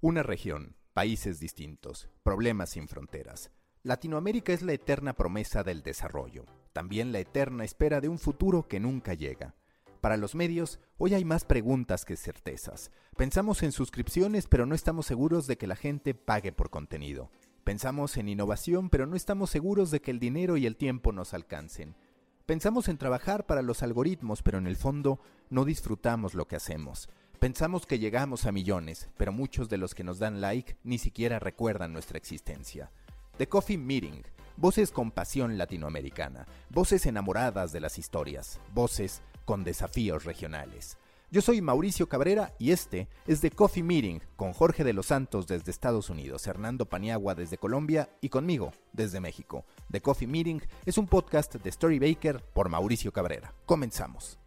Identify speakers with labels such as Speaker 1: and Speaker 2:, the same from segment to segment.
Speaker 1: Una región, países distintos, problemas sin fronteras. Latinoamérica es la eterna promesa del desarrollo, también la eterna espera de un futuro que nunca llega. Para los medios, hoy hay más preguntas que certezas. Pensamos en suscripciones, pero no estamos seguros de que la gente pague por contenido. Pensamos en innovación, pero no estamos seguros de que el dinero y el tiempo nos alcancen. Pensamos en trabajar para los algoritmos, pero en el fondo no disfrutamos lo que hacemos. Pensamos que llegamos a millones, pero muchos de los que nos dan like ni siquiera recuerdan nuestra existencia. The Coffee Meeting, voces con pasión latinoamericana, voces enamoradas de las historias, voces con desafíos regionales. Yo soy Mauricio Cabrera y este es The Coffee Meeting con Jorge de los Santos desde Estados Unidos, Hernando Paniagua desde Colombia y conmigo desde México. The Coffee Meeting es un podcast de Story Baker por Mauricio Cabrera. Comenzamos.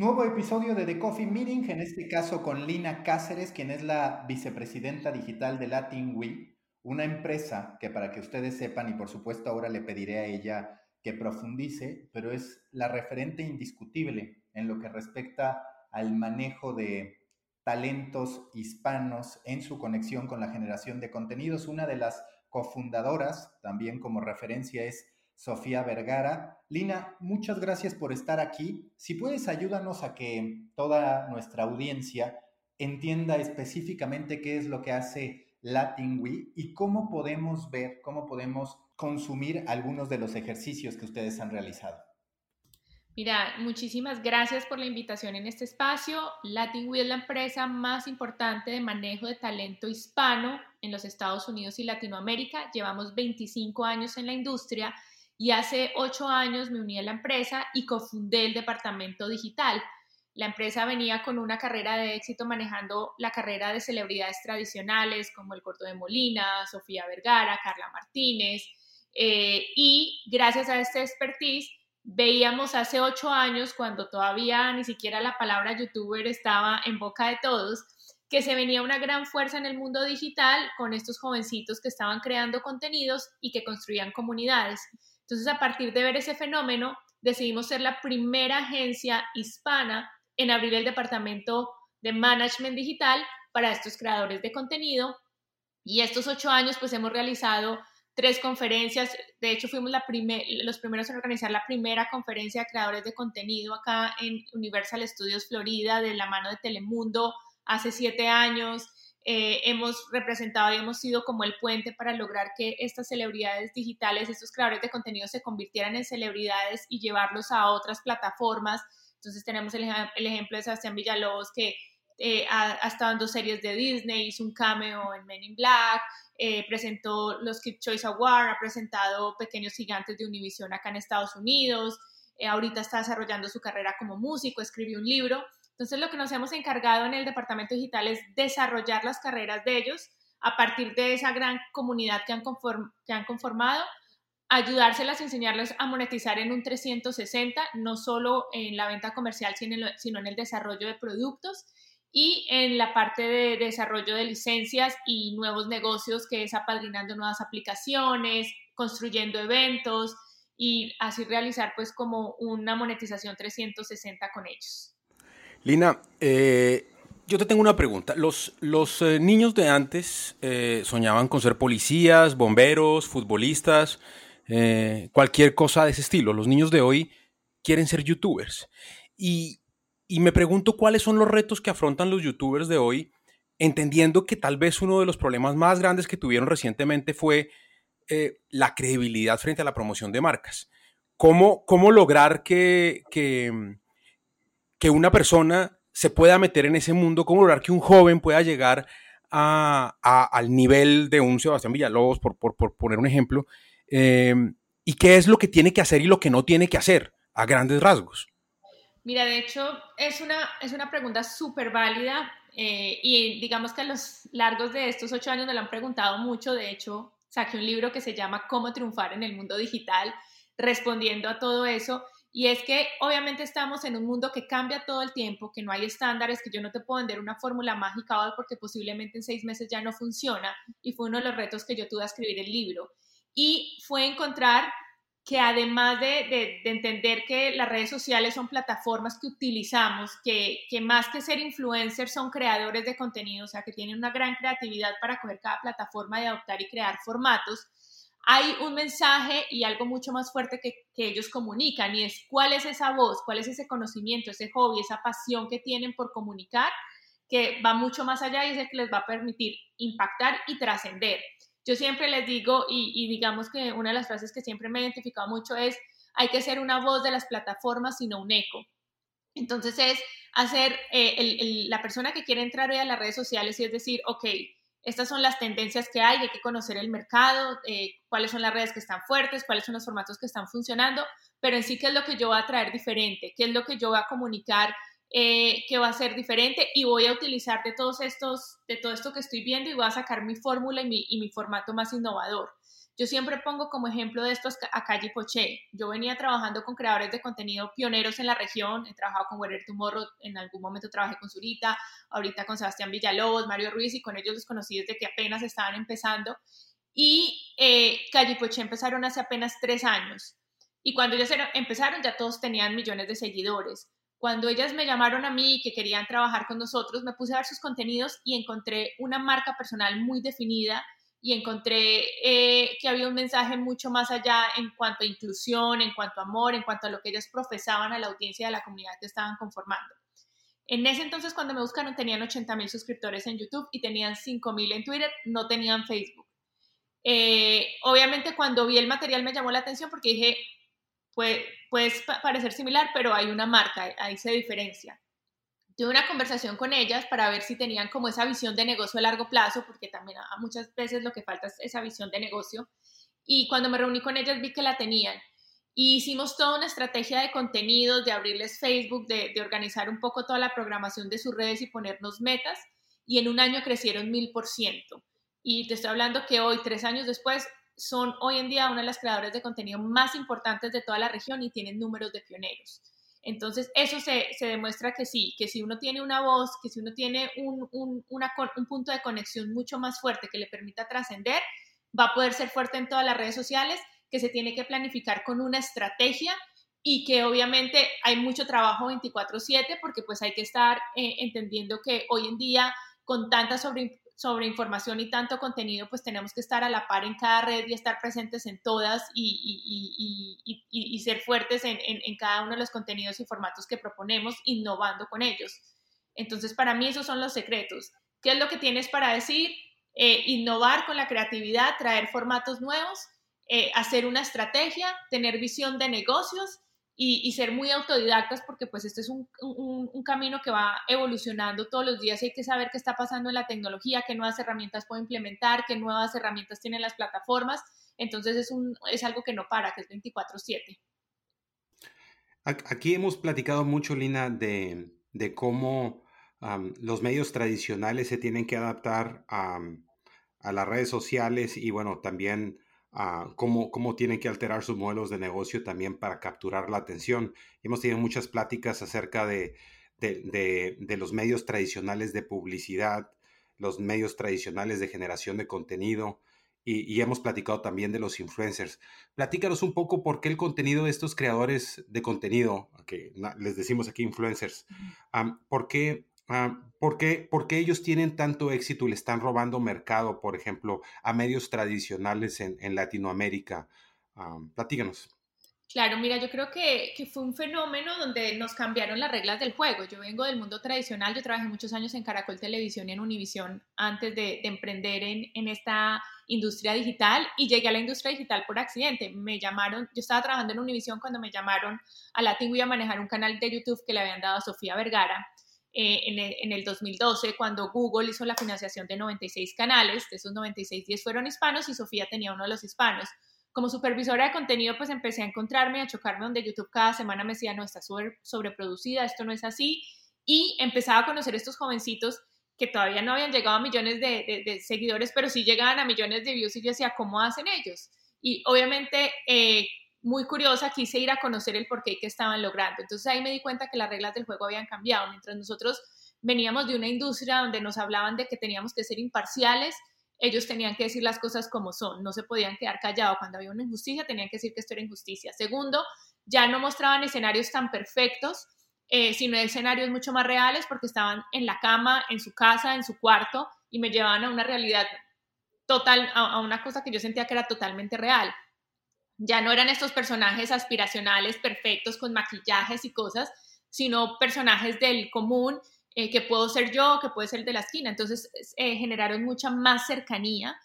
Speaker 1: Nuevo episodio de The Coffee Meeting, en este caso con Lina Cáceres, quien es la vicepresidenta digital de LatinWe, una empresa que para que ustedes sepan, y por supuesto ahora le pediré a ella que profundice, pero es la referente indiscutible en lo que respecta al manejo de talentos hispanos en su conexión con la generación de contenidos. Una de las cofundadoras, también como referencia, es Sofía Vergara. Lina, muchas gracias por estar aquí. Si puedes, ayúdanos a que toda nuestra audiencia entienda específicamente qué es lo que hace LatinWe y cómo podemos ver, cómo podemos consumir algunos de los ejercicios que ustedes han realizado.
Speaker 2: Mira, muchísimas gracias por la invitación en este espacio. LatinWe es la empresa más importante de manejo de talento hispano en los Estados Unidos y Latinoamérica. Llevamos 25 años en la industria y hace ocho años me uní a la empresa y cofundé el departamento digital. La empresa venía con una carrera de éxito manejando la carrera de celebridades tradicionales como el Corto de Molina, Sofía Vergara, Carla Martínez. Eh, y gracias a este expertise, veíamos hace ocho años, cuando todavía ni siquiera la palabra youtuber estaba en boca de todos, que se venía una gran fuerza en el mundo digital con estos jovencitos que estaban creando contenidos y que construían comunidades. Entonces, a partir de ver ese fenómeno, decidimos ser la primera agencia hispana en abrir el departamento de management digital para estos creadores de contenido. Y estos ocho años, pues hemos realizado tres conferencias. De hecho, fuimos los primeros en organizar la primera conferencia de creadores de contenido acá en Universal Studios Florida, de la mano de Telemundo, hace siete años. Eh, hemos representado y hemos sido como el puente para lograr que estas celebridades digitales, estos creadores de contenido se convirtieran en celebridades y llevarlos a otras plataformas. Entonces tenemos el, ejemplo de Sebastián Villalobos que eh, ha, estado en dos series de Disney, hizo un cameo en Men in Black, eh, presentó los Kid Choice Awards, ha presentado Pequeños Gigantes de Univision acá en Estados Unidos, ahorita está desarrollando su carrera como músico, escribió un libro. Entonces, lo que nos hemos encargado en el departamento digital es desarrollar las carreras de ellos a partir de esa gran comunidad que han, han conformado, ayudárselas, enseñarles a monetizar en un 360, no solo en la venta comercial, sino en el desarrollo de productos y en la parte de desarrollo de licencias y nuevos negocios, que es apadrinando nuevas aplicaciones, construyendo eventos y así realizar pues como una monetización 360 con ellos.
Speaker 3: Lina, eh, yo te tengo una pregunta. Los, los eh, niños de antes eh, soñaban con ser policías, bomberos, futbolistas, cualquier cosa de ese estilo. Los niños de hoy quieren ser youtubers. Y, y me pregunto cuáles son los retos que afrontan los youtubers de hoy, entendiendo que tal vez uno de los problemas más grandes que tuvieron recientemente fue la credibilidad frente a la promoción de marcas. ¿Cómo, cómo lograr que, que que una persona se pueda meter en ese mundo, cómo lograr que un joven pueda llegar al nivel de un Sebastián Villalobos, por, poner un ejemplo, eh, y qué es lo que tiene que hacer y lo que no tiene que hacer a grandes rasgos.
Speaker 2: Mira, de hecho, es una, es una pregunta súper válida eh, y digamos que a los largos de estos ocho años me lo han preguntado mucho. De hecho, saqué un libro que se llama Cómo triunfar en el mundo digital, respondiendo a todo eso. Y es que obviamente estamos en un mundo que cambia todo el tiempo, que no hay estándares, que yo no te puedo vender una fórmula mágica hoy porque posiblemente en seis meses ya no funciona. Y fue uno de los retos que yo tuve a escribir el libro. Y fue encontrar que además de, entender que las redes sociales son plataformas que utilizamos, que, más que ser influencers son creadores de contenido, o sea, que tienen una gran creatividad para coger cada plataforma y adoptar y crear formatos, hay un mensaje y algo mucho más fuerte que, que ellos comunican y es cuál es esa voz, cuál es ese conocimiento, ese hobby, esa pasión que tienen por comunicar, que va mucho más allá y es el que les va a permitir impactar y trascender. Yo siempre les digo, y, digamos que una de las frases que siempre me he identificado mucho es, hay que ser una voz de las plataformas, sino un eco. Entonces es hacer eh, la persona que quiere entrar hoy a las redes sociales y es decir, ok, estas son las tendencias que hay, hay que conocer el mercado, eh, cuáles son las redes que están fuertes, cuáles son los formatos que están funcionando, pero en sí qué es lo que yo voy a traer diferente, qué es lo que yo voy a comunicar eh, que va a ser diferente y voy a utilizar de todos estos, de todo esto que estoy viendo y voy a sacar mi fórmula y y mi formato más innovador. Yo siempre pongo como ejemplo de estos a Calle Poché. Yo venía trabajando con creadores de contenido pioneros en la región. He trabajado con Werner Tomorrow, en algún momento trabajé con Zurita, ahorita con Sebastián Villalobos, Mario Ruiz, y con ellos los conocí desde que apenas estaban empezando. Y eh, Calle Poché empezaron hace apenas tres años. Y cuando ellos empezaron, ya todos tenían millones de seguidores. Cuando ellas me llamaron a mí y que querían trabajar con nosotros, me puse a ver sus contenidos y encontré una marca personal muy definida y encontré eh, que había un mensaje mucho más allá en cuanto a inclusión, en cuanto a amor, en cuanto a lo que ellas profesaban a la audiencia de la comunidad que estaban conformando. En ese entonces, cuando me buscaron, tenían 80 mil suscriptores en YouTube y tenían 5 mil en Twitter, no tenían Facebook. Eh, obviamente, cuando vi el material me llamó la atención porque dije, puede, puede parecer similar, pero hay una marca, ahí se diferencia. Tuve una conversación con ellas para ver si tenían como esa visión de negocio a largo plazo, porque también a muchas veces lo que falta es esa visión de negocio. Y cuando me reuní con ellas vi que la tenían. Y hicimos toda una estrategia de contenidos, de abrirles Facebook, de, de organizar un poco toda la programación de sus redes y ponernos metas. Y en un año crecieron mil por ciento. Y te estoy hablando que hoy, tres años después, son hoy en día una de las creadoras de contenido más importantes de toda la región y tienen números de pioneros. Entonces, eso se, demuestra que sí, que si uno tiene una voz, que si uno tiene un, un, un punto de conexión mucho más fuerte que le permita trascender, va a poder ser fuerte en todas las redes sociales, que se tiene que planificar con una estrategia y que obviamente hay mucho trabajo 24/7 porque pues hay que estar eh, entendiendo que hoy en día con tanta sobre, sobre información y tanto contenido, pues tenemos que estar a la par en cada red y estar presentes en todas y, y, ser fuertes en, en, cada uno de los contenidos y formatos que proponemos, innovando con ellos. Entonces, para mí esos son los secretos. ¿Qué es lo que tienes para decir? Eh, innovar con la creatividad, traer formatos nuevos, eh, hacer una estrategia, tener visión de negocios y, ser muy autodidactas porque pues este es un, un, camino que va evolucionando todos los días y hay que saber qué está pasando en la tecnología, qué nuevas herramientas puedo implementar, qué nuevas herramientas tienen las plataformas. Entonces es, un, es algo que no para, que es 24/7.
Speaker 4: Aquí hemos platicado mucho, Lina, de, de cómo los medios tradicionales se tienen que adaptar a, a las redes sociales y bueno, también cómo, cómo, tienen que alterar sus modelos de negocio también para capturar la atención. Hemos tenido muchas pláticas acerca de, de, de, los medios tradicionales de publicidad, los medios tradicionales de generación de contenido y, y, hemos platicado también de los influencers. Platícanos un poco por qué el contenido de estos creadores de contenido, que les decimos aquí influencers, por qué Ah, ¿por, qué, ellos tienen tanto éxito y le están robando mercado, por ejemplo, a medios tradicionales en, Latinoamérica? Ah, platíganos.
Speaker 2: Claro, mira, yo creo que, fue un fenómeno donde nos cambiaron las reglas del juego. Yo vengo del mundo tradicional, yo trabajé muchos años en Caracol Televisión y en Univisión antes de, emprender en, en, esta industria digital y llegué a la industria digital por accidente. Me llamaron, yo estaba trabajando en Univisión cuando me llamaron a Latin a manejar un canal de YouTube que le habían dado a Sofía Vergara eh, en, el, 2012, cuando Google hizo la financiación de 96 canales, de esos 96, 10 fueron hispanos y Sofía tenía uno de los hispanos. Como supervisora de contenido, pues empecé a encontrarme, a chocarme donde YouTube cada semana me decía, no, está sobre, sobreproducida, esto no es así, y empezaba a conocer estos jovencitos que todavía no habían llegado a millones de, seguidores, pero sí llegaban a millones de views y yo decía, ¿cómo hacen ellos? Y obviamente eh, muy curiosa, quise ir a conocer el porqué que estaban logrando. Entonces ahí me di cuenta que las reglas del juego habían cambiado. Mientras nosotros veníamos de una industria donde nos hablaban de que teníamos que ser imparciales, ellos tenían que decir las cosas como son, no se podían quedar callados. Cuando había una injusticia, tenían que decir que esto era injusticia. Segundo, ya no mostraban escenarios tan perfectos, eh, sino escenarios mucho más reales porque estaban en la cama, en su casa, en su cuarto y me llevaban a una realidad total, a, a una cosa que yo sentía que era totalmente real. Ya no eran estos personajes aspiracionales perfectos con maquillajes y cosas, sino personajes del común eh, que puedo ser yo, que puede ser de la esquina. Entonces eh, generaron mucha más cercanía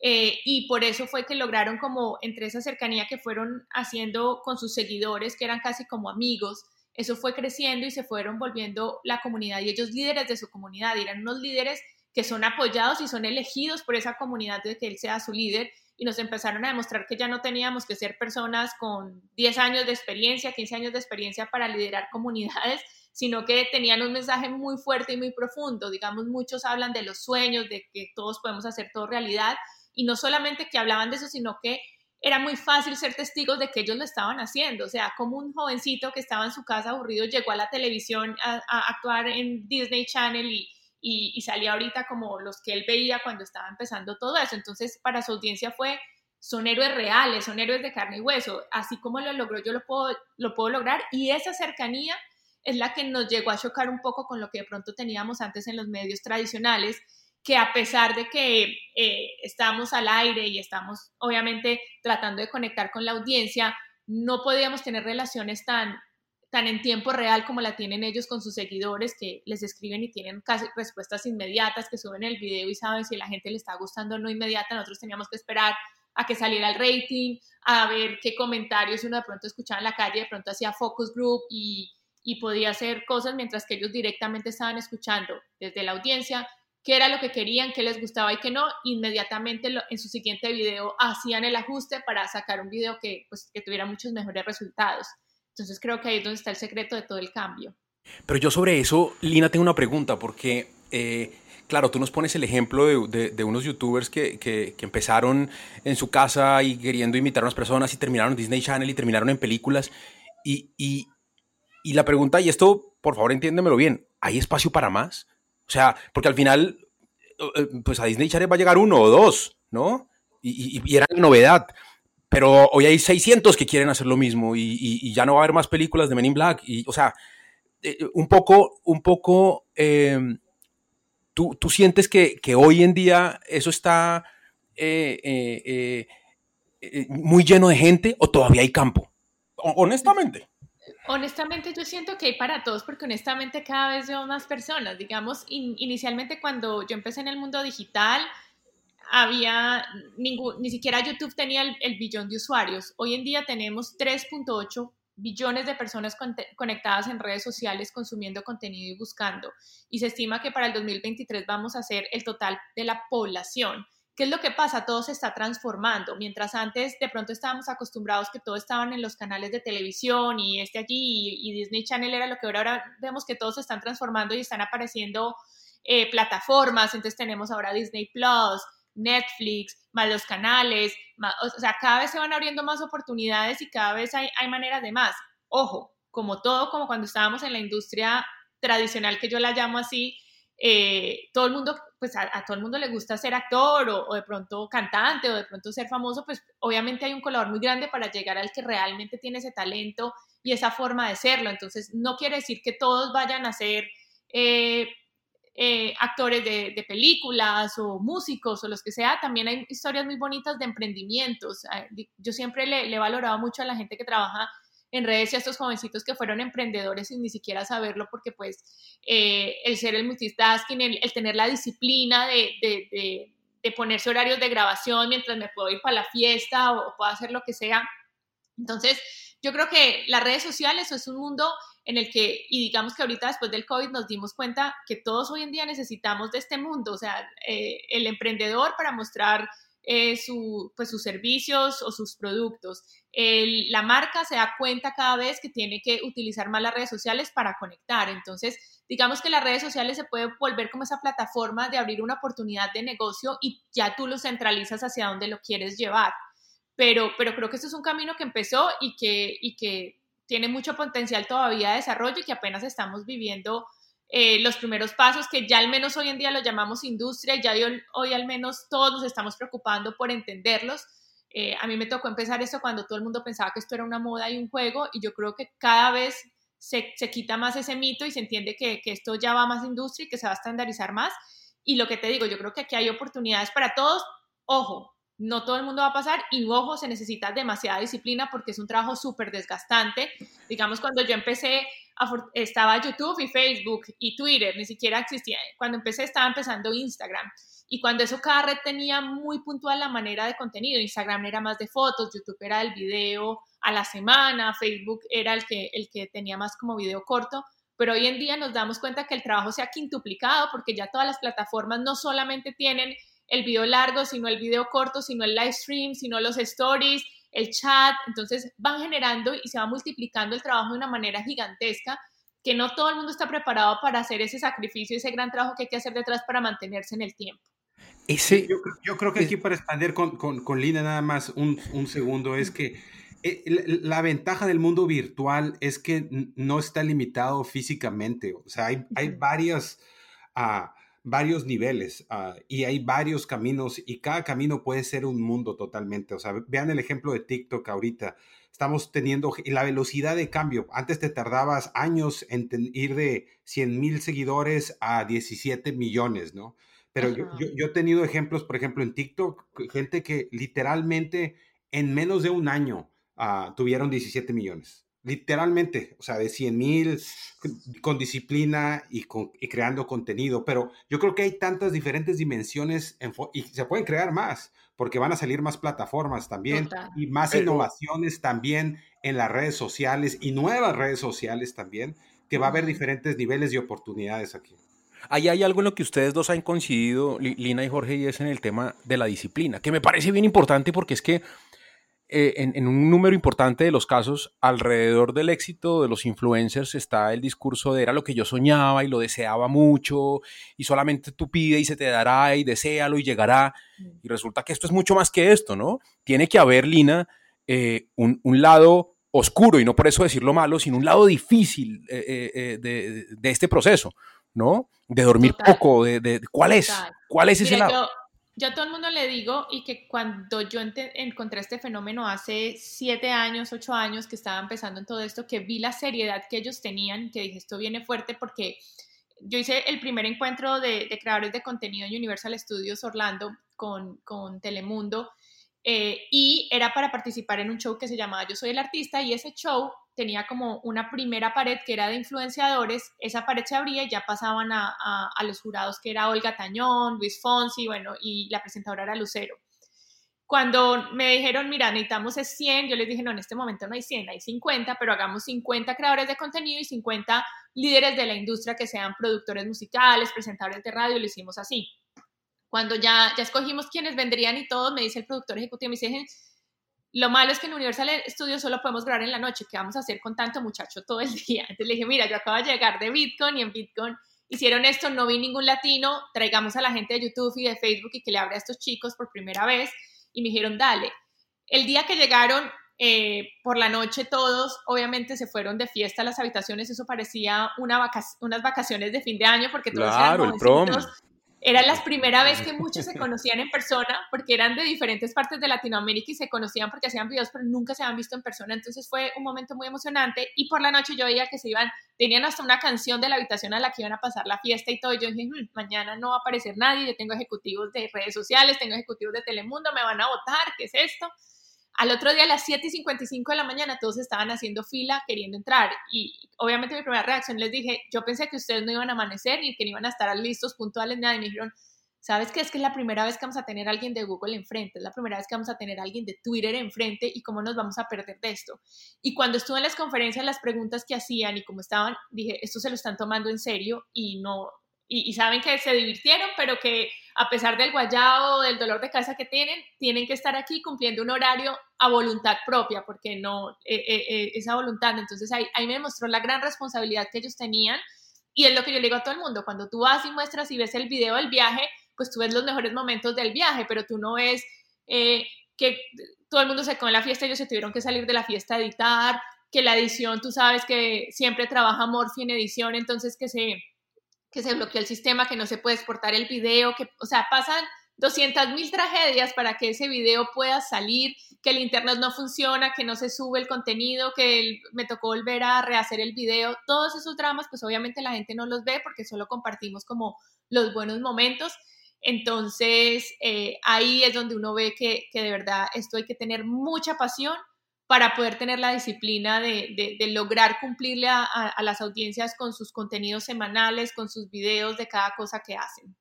Speaker 2: eh, y por eso fue que lograron como entre esa cercanía que fueron haciendo con sus seguidores, que eran casi como amigos, eso fue creciendo y se fueron volviendo la comunidad y ellos líderes de su comunidad, eran unos líderes que son apoyados y son elegidos por esa comunidad de que él sea su líder y nos empezaron a demostrar que ya no teníamos que ser personas con 10 años de experiencia, 15 años de experiencia para liderar comunidades, sino que tenían un mensaje muy fuerte y muy profundo. Digamos, muchos hablan de los sueños, de que todos podemos hacer todo realidad, y no solamente que hablaban de eso, sino que era muy fácil ser testigos de que ellos lo estaban haciendo. O sea, como un jovencito que estaba en su casa aburrido llegó a la televisión a, actuar en Disney Channel y, y, salía ahorita como los que él veía cuando estaba empezando todo eso. Entonces, para su audiencia fue, son héroes reales, son héroes de carne y hueso. Así como lo logró, yo lo puedo, lo puedo lograr. Y esa cercanía es la que nos llegó a chocar un poco con lo que de pronto teníamos antes en los medios tradicionales, que a pesar de que eh, estamos al aire y estamos obviamente tratando de conectar con la audiencia, no podíamos tener relaciones tan, tan en tiempo real como la tienen ellos con sus seguidores, que les escriben y tienen casi respuestas inmediatas, que suben el video y saben si la gente le está gustando o no inmediata. Nosotros teníamos que esperar a que saliera el rating, a ver qué comentarios uno de pronto escuchaba en la calle, de pronto hacía focus group y y podía hacer cosas mientras que ellos directamente estaban escuchando desde la audiencia qué era lo que querían, qué les gustaba y qué no, inmediatamente en su siguiente video hacían el ajuste para sacar un video que, pues, que tuviera muchos mejores resultados. Entonces creo que ahí es donde está el secreto de todo el cambio.
Speaker 3: Pero yo sobre eso, Lina, tengo una pregunta, porque, eh, claro, tú nos pones el ejemplo de, de, unos youtubers que, que, empezaron en su casa y queriendo imitar a unas personas y terminaron en Disney Channel y terminaron en películas. Y, y, y la pregunta, y esto, por favor, entiéndemelo bien, ¿hay espacio para más? O sea, porque al final, eh, pues a Disney Channel va a llegar uno o dos, ¿no? Y, y, era novedad. Pero hoy hay 600 que quieren hacer lo mismo y, ya no va a haber más películas de Men in Black. Y, o sea, eh, un poco, un poco, em, ¿tú, ¿tú, sientes que, que, hoy en día eso está eh, muy lleno de gente o todavía hay campo? Honestamente.
Speaker 2: Honestamente yo siento que hay para todos porque honestamente cada vez veo más personas. Digamos, inicialmente cuando yo empecé en el mundo digital, había ningún, ni siquiera YouTube tenía el, billón de usuarios. Hoy en día tenemos 3.8 billones de personas conectadas en redes sociales consumiendo contenido y buscando. Y se estima que para el 2023 vamos a ser el total de la población. ¿Qué es lo que pasa? Todo se está transformando. Mientras antes de pronto estábamos acostumbrados que todo estaban en los canales de televisión y este allí y, Disney Channel era lo que ahora, ahora vemos que todos se están transformando y están apareciendo eh, plataformas. Entonces tenemos ahora Disney Plus, Netflix, más los canales, o sea, cada vez se van abriendo más oportunidades y cada vez hay, hay maneras de más. Ojo, como todo, como cuando estábamos en la industria tradicional, que yo la llamo así, eh, todo el mundo, pues a, todo el mundo le gusta ser actor o, de pronto cantante o de pronto ser famoso, pues obviamente hay un color muy grande para llegar al que realmente tiene ese talento y esa forma de serlo. Entonces, no quiere decir que todos vayan a ser eh, eh, actores de, películas o músicos o los que sea. También hay historias muy bonitas de emprendimientos. Yo siempre le, he valorado mucho a la gente que trabaja en redes y a estos jovencitos que fueron emprendedores sin ni siquiera saberlo, porque pues eh, el ser el multitasking, el, tener la disciplina de, de, de, ponerse horarios de grabación mientras me puedo ir para la fiesta o, puedo hacer lo que sea. Entonces, yo creo que las redes sociales es un mundo en el que, y digamos que ahorita después del COVID nos dimos cuenta que todos hoy en día necesitamos de este mundo, o sea, eh, el emprendedor para mostrar eh, su, pues, sus servicios o sus productos. la marca se da cuenta cada vez que tiene que utilizar más las redes sociales para conectar. Entonces, digamos que las redes sociales se puede volver como esa plataforma de abrir una oportunidad de negocio y ya tú lo centralizas hacia donde lo quieres llevar. Pero, pero creo que esto es un camino que empezó y que, y que tiene mucho potencial todavía de desarrollo y que apenas estamos viviendo eh, los primeros pasos que ya al menos hoy en día lo llamamos industria, ya hoy, al menos todos nos estamos preocupando por entenderlos. Eh, a mí me tocó empezar esto cuando todo el mundo pensaba que esto era una moda y un juego y yo creo que cada vez se, se quita más ese mito y se entiende que, que, esto ya va más industria y que se va a estandarizar más. Y lo que te digo, yo creo que aquí hay oportunidades para todos. Ojo, no todo el mundo va a pasar y ojo, se necesita demasiada disciplina porque es un trabajo súper desgastante. Digamos, cuando yo empecé, estaba YouTube y Facebook y Twitter, ni siquiera existía. Cuando empecé estaba empezando Instagram. Y cuando eso cada red tenía muy puntual la manera de contenido, Instagram era más de fotos, YouTube era el video a la semana, Facebook era el que, el que tenía más como video corto, pero hoy en día nos damos cuenta que el trabajo se ha quintuplicado porque ya todas las plataformas no solamente tienen el video largo, sino el video corto, sino el live stream, sino los stories, el chat. Entonces van generando y se va multiplicando el trabajo de una manera gigantesca que no todo el mundo está preparado para hacer ese sacrificio, ese gran trabajo que hay que hacer detrás para mantenerse en el tiempo.
Speaker 4: Ese, yo, creo que aquí para expandir con, con, Lina nada más un, un segundo es que eh, la ventaja del mundo virtual es que no está limitado físicamente. O sea, hay, hay varias, uh, varios niveles uh, y hay varios caminos y cada camino puede ser un mundo totalmente. O sea, vean el ejemplo de TikTok ahorita. Estamos teniendo la velocidad de cambio. Antes te tardabas años en ir de 100 mil seguidores a 17 millones, ¿no? Pero yo, yo, he tenido ejemplos, por ejemplo, en TikTok, gente que literalmente en menos de un año uh, tuvieron 17 millones literalmente, o sea, de 100 mil, con disciplina y, con, y creando contenido, pero yo creo que hay tantas diferentes dimensiones y se pueden crear más, porque van a salir más plataformas también y más innovaciones también en las redes sociales y nuevas redes sociales también, que va a haber diferentes niveles de oportunidades aquí.
Speaker 3: Ahí hay algo en lo que ustedes dos han coincidido, Lina y Jorge, y es en el tema de la disciplina, que me parece bien importante porque es que eh, en, un número importante de los casos, alrededor del éxito de los influencers está el discurso de era lo que yo soñaba y lo deseaba mucho y solamente tú pide y se te dará y deséalo y llegará. Mm. Y resulta que esto es mucho más que esto, ¿no? Tiene que haber, Lina, eh, un, lado oscuro y no por eso decirlo malo, sino un lado difícil eh, de, este proceso, ¿no? De dormir poco, de, ¿cuál es? ¿Cuál es ese lado?
Speaker 2: yo a todo el mundo le digo y que cuando yo encontré este fenómeno hace siete años, ocho años que estaba empezando en todo esto, que vi la seriedad que ellos tenían, que dije, esto viene fuerte porque yo hice el primer encuentro de, creadores de contenido en Universal Studios Orlando con, con Telemundo eh, y era para participar en un show que se llamaba Yo Soy el Artista y ese show tenía como una primera pared que era de influenciadores, esa pared se abría y ya pasaban a, a, los jurados que era Olga Tañón, Luis Fonsi, bueno, y la presentadora era Lucero. Cuando me dijeron, mira, necesitamos es 100, yo les dije, no, en este momento no hay 100, hay 50, pero hagamos 50 creadores de contenido y 50 líderes de la industria que sean productores musicales, presentadores de radio, lo hicimos así. Cuando ya, ya escogimos quiénes vendrían y todo, me dice el productor ejecutivo, me dice, lo malo es que en Universal Studios solo podemos grabar en la noche, ¿qué vamos a hacer con tanto muchacho todo el día? Entonces le dije, mira, yo acabo de llegar de Bitcoin y en Bitcoin hicieron esto, no vi ningún latino, traigamos a la gente de YouTube y de Facebook y que le abra a estos chicos por primera vez. Y me dijeron, dale. El día que llegaron, eh, por la noche todos, obviamente se fueron de fiesta a las habitaciones, eso parecía una unas vacaciones de fin de año porque todos
Speaker 3: claro,
Speaker 2: eran
Speaker 3: el prom.
Speaker 2: Era la primera vez que muchos se conocían en persona porque eran de diferentes partes de Latinoamérica y se conocían porque hacían videos, pero nunca se habían visto en persona. Entonces fue un momento muy emocionante y por la noche yo veía que se iban, tenían hasta una canción de la habitación a la que iban a pasar la fiesta y todo. Y yo dije, hmm, mañana no va a aparecer nadie, yo tengo ejecutivos de redes sociales, tengo ejecutivos de Telemundo, me van a votar, ¿qué es esto? Al otro día, a las 7 y 55 de la mañana, todos estaban haciendo fila queriendo entrar. Y obviamente mi primera reacción les dije, yo pensé que ustedes no iban a amanecer ni que no iban a estar listos, puntuales, nada. Y me dijeron, ¿sabes qué? Es que es la primera vez que vamos a tener a alguien de Google enfrente, es la primera vez que vamos a tener a alguien de Twitter enfrente y cómo nos vamos a perder de esto. Y cuando estuve en las conferencias, las preguntas que hacían y cómo estaban, dije, esto se lo están tomando en serio y no, y, saben que se divirtieron, pero que a pesar del guayao, del dolor de cabeza que tienen, tienen que estar aquí cumpliendo un horario a voluntad propia, porque no eh, eh, eh, esa voluntad. Entonces ahí, me demostró la gran responsabilidad que ellos tenían y es lo que yo le digo a todo el mundo, cuando tú vas y muestras y ves el video del viaje, pues tú ves los mejores momentos del viaje, pero tú no ves que todo el mundo se con la fiesta, ellos se tuvieron que salir de la fiesta a editar, que la edición, tú sabes que siempre trabaja Morphy en edición, entonces que se que se bloqueó el sistema, que no se puede exportar el video, que, o sea, pasan 200 mil tragedias para que ese video pueda salir, que el internet no funciona, que no se sube el contenido, que me tocó volver a rehacer el video, todos esos dramas, pues obviamente la gente no los ve porque solo compartimos como los buenos momentos. Entonces, eh, ahí es donde uno ve que, de verdad esto hay que tener mucha pasión para poder tener la disciplina de, lograr cumplirle a las audiencias con sus contenidos semanales, con sus videos de cada cosa que hacen.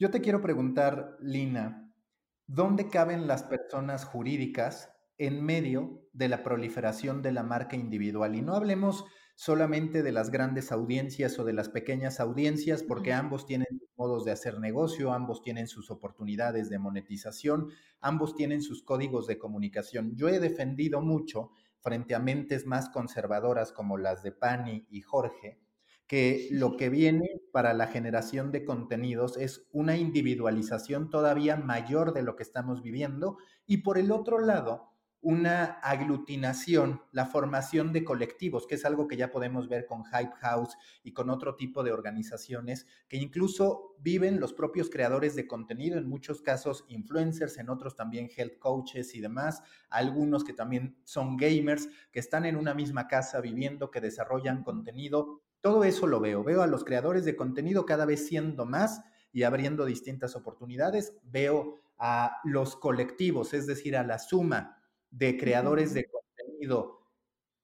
Speaker 1: Yo te quiero preguntar, Lina, ¿dónde caben las personas jurídicas en medio de la proliferación de la marca individual? Y no hablemos solamente de las grandes audiencias o de las pequeñas audiencias, porque ambos tienen modos de hacer negocio, ambos tienen sus oportunidades de monetización, ambos tienen sus códigos de comunicación. Yo he defendido mucho frente a mentes más conservadoras como las de Pani y Jorge, que lo que viene para la generación de contenidos es una individualización todavía mayor de lo que estamos viviendo y por el otro lado, una aglutinación, la formación de colectivos, que es algo que ya podemos ver con Hype House y con otro tipo de organizaciones que incluso viven los propios creadores de contenido, en muchos casos influencers, en otros también health coaches y demás, algunos que también son gamers, que están en una misma casa viviendo, que desarrollan contenido todo eso lo veo. Veo a los creadores de contenido cada vez siendo más y abriendo distintas oportunidades. Veo a los colectivos, es decir, a la suma de creadores de contenido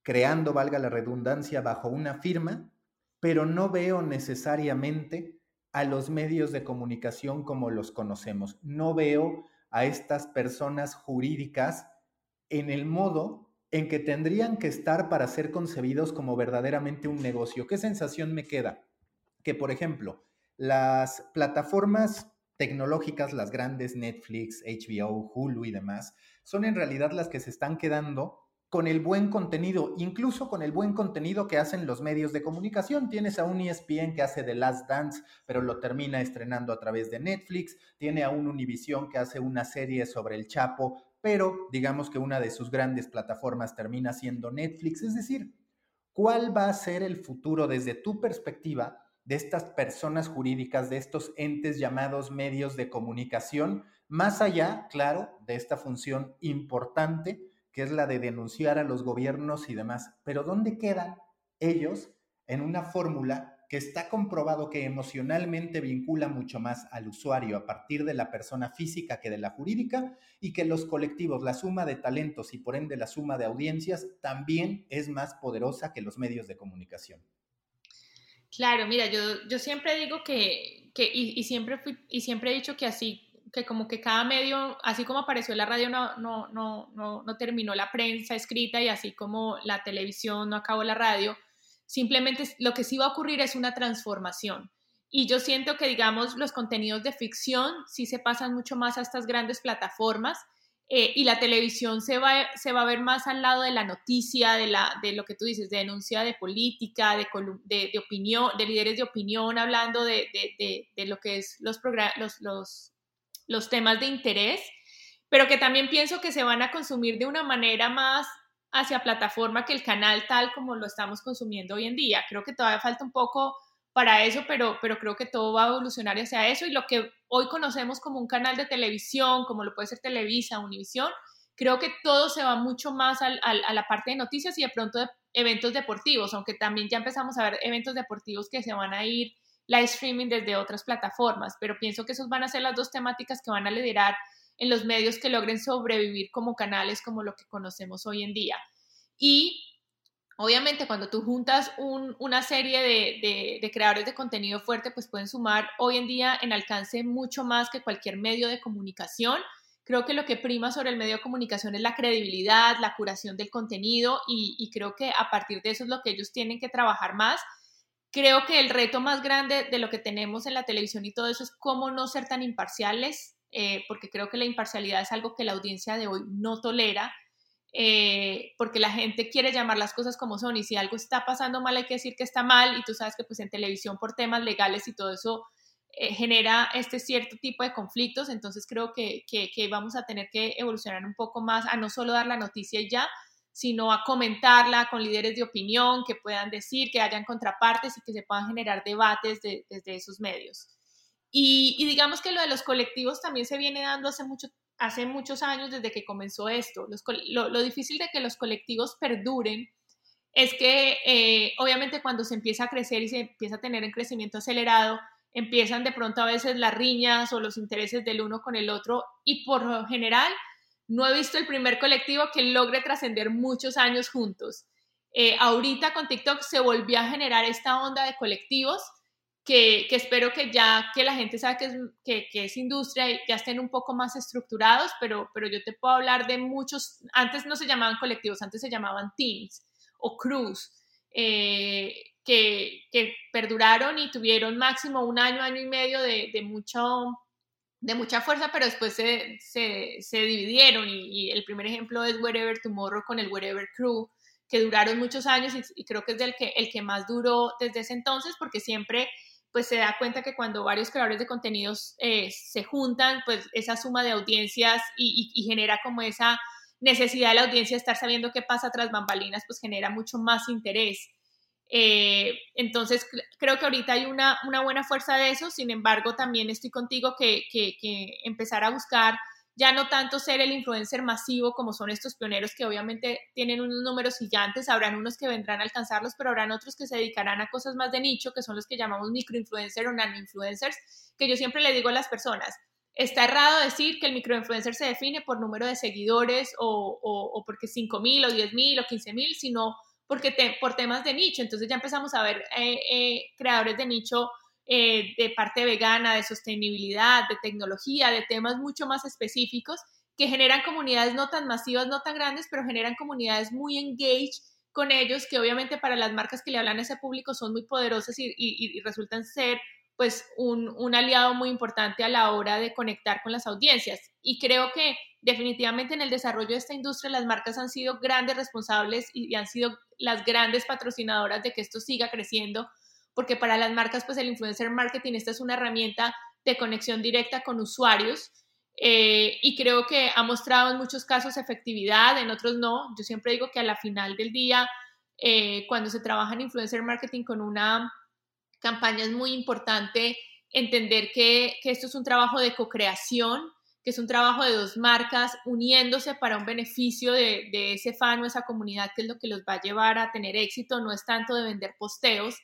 Speaker 1: creando, valga la redundancia, bajo una firma, pero no veo necesariamente a los medios de comunicación como los conocemos. No veo a estas personas jurídicas en el modo en que tendrían que estar para ser concebidos como verdaderamente un negocio. ¿Qué sensación me queda? Que, por ejemplo, las plataformas tecnológicas, las grandes Netflix, HBO, Hulu y demás, son en realidad las que se están quedando con el buen contenido, incluso con el buen contenido que hacen los medios de comunicación. Tienes a un ESPN que hace The Last Dance, pero lo termina estrenando a través de Netflix. Tiene a un Univision que hace una serie sobre el Chapo, pero digamos que una de sus grandes plataformas termina siendo Netflix. Es decir, ¿cuál va a ser el futuro desde tu perspectiva de estas personas jurídicas, de estos entes llamados medios de comunicación, más allá, claro, de esta función importante que es la de denunciar a los gobiernos y demás? Pero ¿dónde quedan ellos en una fórmula que está comprobado que emocionalmente vincula mucho más al usuario a partir de la persona física que de la jurídica y que los colectivos, la suma de talentos y por ende la suma de audiencias también es más poderosa que los medios de comunicación.
Speaker 2: Claro, mira, yo, yo siempre digo que, que y, siempre fui, y siempre he dicho que así, que como que cada medio, así como apareció la radio, no, no, no, no, no terminó la prensa escrita y así como la televisión no acabó la radio, Simplemente lo que sí va a ocurrir es una transformación. Y yo siento que, digamos, los contenidos de ficción sí se pasan mucho más a estas grandes plataformas eh, y la televisión se va, se va a ver más al lado de la noticia, de, la, de lo que tú dices, de denuncia de política, de, de, opinión, de líderes de opinión, hablando de, de lo que es los, los, los, los temas de interés, pero que también pienso que se van a consumir de una manera más hacia plataforma que el canal tal como lo estamos consumiendo hoy en día. Creo que todavía falta un poco para eso, pero, pero creo que todo va a evolucionar hacia eso y lo que hoy conocemos como un canal de televisión, como lo puede ser Televisa, Univisión, creo que todo se va mucho más a la parte de noticias y de pronto de eventos deportivos, aunque también ya empezamos a ver eventos deportivos que se van a ir live streaming desde otras plataformas, pero pienso que esos van a ser las dos temáticas que van a liderar en los medios que logren sobrevivir como canales como lo que conocemos hoy en día. Y obviamente cuando tú juntas una serie de, creadores de contenido fuerte, pues pueden sumar hoy en día en alcance mucho más que cualquier medio de comunicación. Creo que lo que prima sobre el medio de comunicación es la credibilidad, la curación del contenido y, y creo que a partir de eso es lo que ellos tienen que trabajar más. Creo que el reto más grande de lo que tenemos en la televisión y todo eso es cómo no ser tan imparciales, eh, porque creo que la imparcialidad es algo que la audiencia de hoy no tolera, eh, porque la gente quiere llamar las cosas como son y si algo está pasando mal hay que decir que está mal y tú sabes que pues en televisión por temas legales y todo eso eh, genera este cierto tipo de conflictos, entonces creo que, que, vamos a tener que evolucionar un poco más a no solo dar la noticia y ya, sino a comentarla con líderes de opinión que puedan decir, que hayan contrapartes y que se puedan generar debates desde esos medios. Y, digamos que lo de los colectivos también se viene dando hace, mucho, hace muchos años desde que comenzó esto. lo, difícil de que los colectivos perduren es que eh, obviamente cuando se empieza a crecer y se empieza a tener un crecimiento acelerado, empiezan de pronto a veces las riñas o los intereses del uno con el otro y por lo general no he visto el primer colectivo que logre trascender muchos años juntos. Eh, ahorita con TikTok se volvió a generar esta onda de colectivos que, espero que ya que la gente sabe que es, que, es industria y ya estén un poco más estructurados, pero, pero yo te puedo hablar de muchos, antes no se llamaban colectivos, antes se llamaban teams o crews, eh, que, que, perduraron y tuvieron máximo un año, año y medio de, de mucho, de mucha fuerza, pero después se, se, se dividieron y, el primer ejemplo es Wherever Tomorrow con el Wherever Crew, que duraron muchos años y, creo que es el que, el que más duró desde ese entonces, porque siempre pues se da cuenta que cuando varios creadores de contenidos eh, se juntan, pues esa suma de audiencias y, genera como esa necesidad de la audiencia de estar sabiendo qué pasa tras bambalinas, pues genera mucho más interés. Eh, entonces, creo que ahorita hay una, una, buena fuerza de eso, sin embargo, también estoy contigo que, que, que empezar a buscar ya no tanto ser el influencer masivo como son estos pioneros que obviamente tienen unos números gigantes, habrán unos que vendrán a alcanzarlos, pero habrán otros que se dedicarán a cosas más de nicho, que son los que llamamos microinfluencer o nano-influencers, que yo siempre le digo a las personas, está errado decir que el microinfluencer se define por número de seguidores o, porque 5 mil o 10 mil o 15 mil, sino porque por temas de nicho. Entonces ya empezamos a ver eh, eh, creadores de nicho eh, de parte vegana, de sostenibilidad, de tecnología, de temas mucho más específicos que generan comunidades no tan masivas, no tan grandes, pero generan comunidades muy engaged con ellos, que obviamente para las marcas que le hablan a ese público son muy poderosas y, resultan ser pues un, un, aliado muy importante a la hora de conectar con las audiencias. Y creo que definitivamente en el desarrollo de esta industria las marcas han sido grandes responsables y han sido las grandes patrocinadoras de que esto siga creciendo porque para las marcas, pues el influencer marketing, esta es una herramienta de conexión directa con usuarios eh, y creo que ha mostrado en muchos casos efectividad, en otros no. Yo siempre digo que a la final del día, eh, cuando se trabaja en influencer marketing con una campaña es muy importante entender que, esto es un trabajo de co-creación, que es un trabajo de dos marcas uniéndose para un beneficio de, de ese fan o esa comunidad, que es lo que los va a llevar a tener éxito, no es tanto de vender posteos,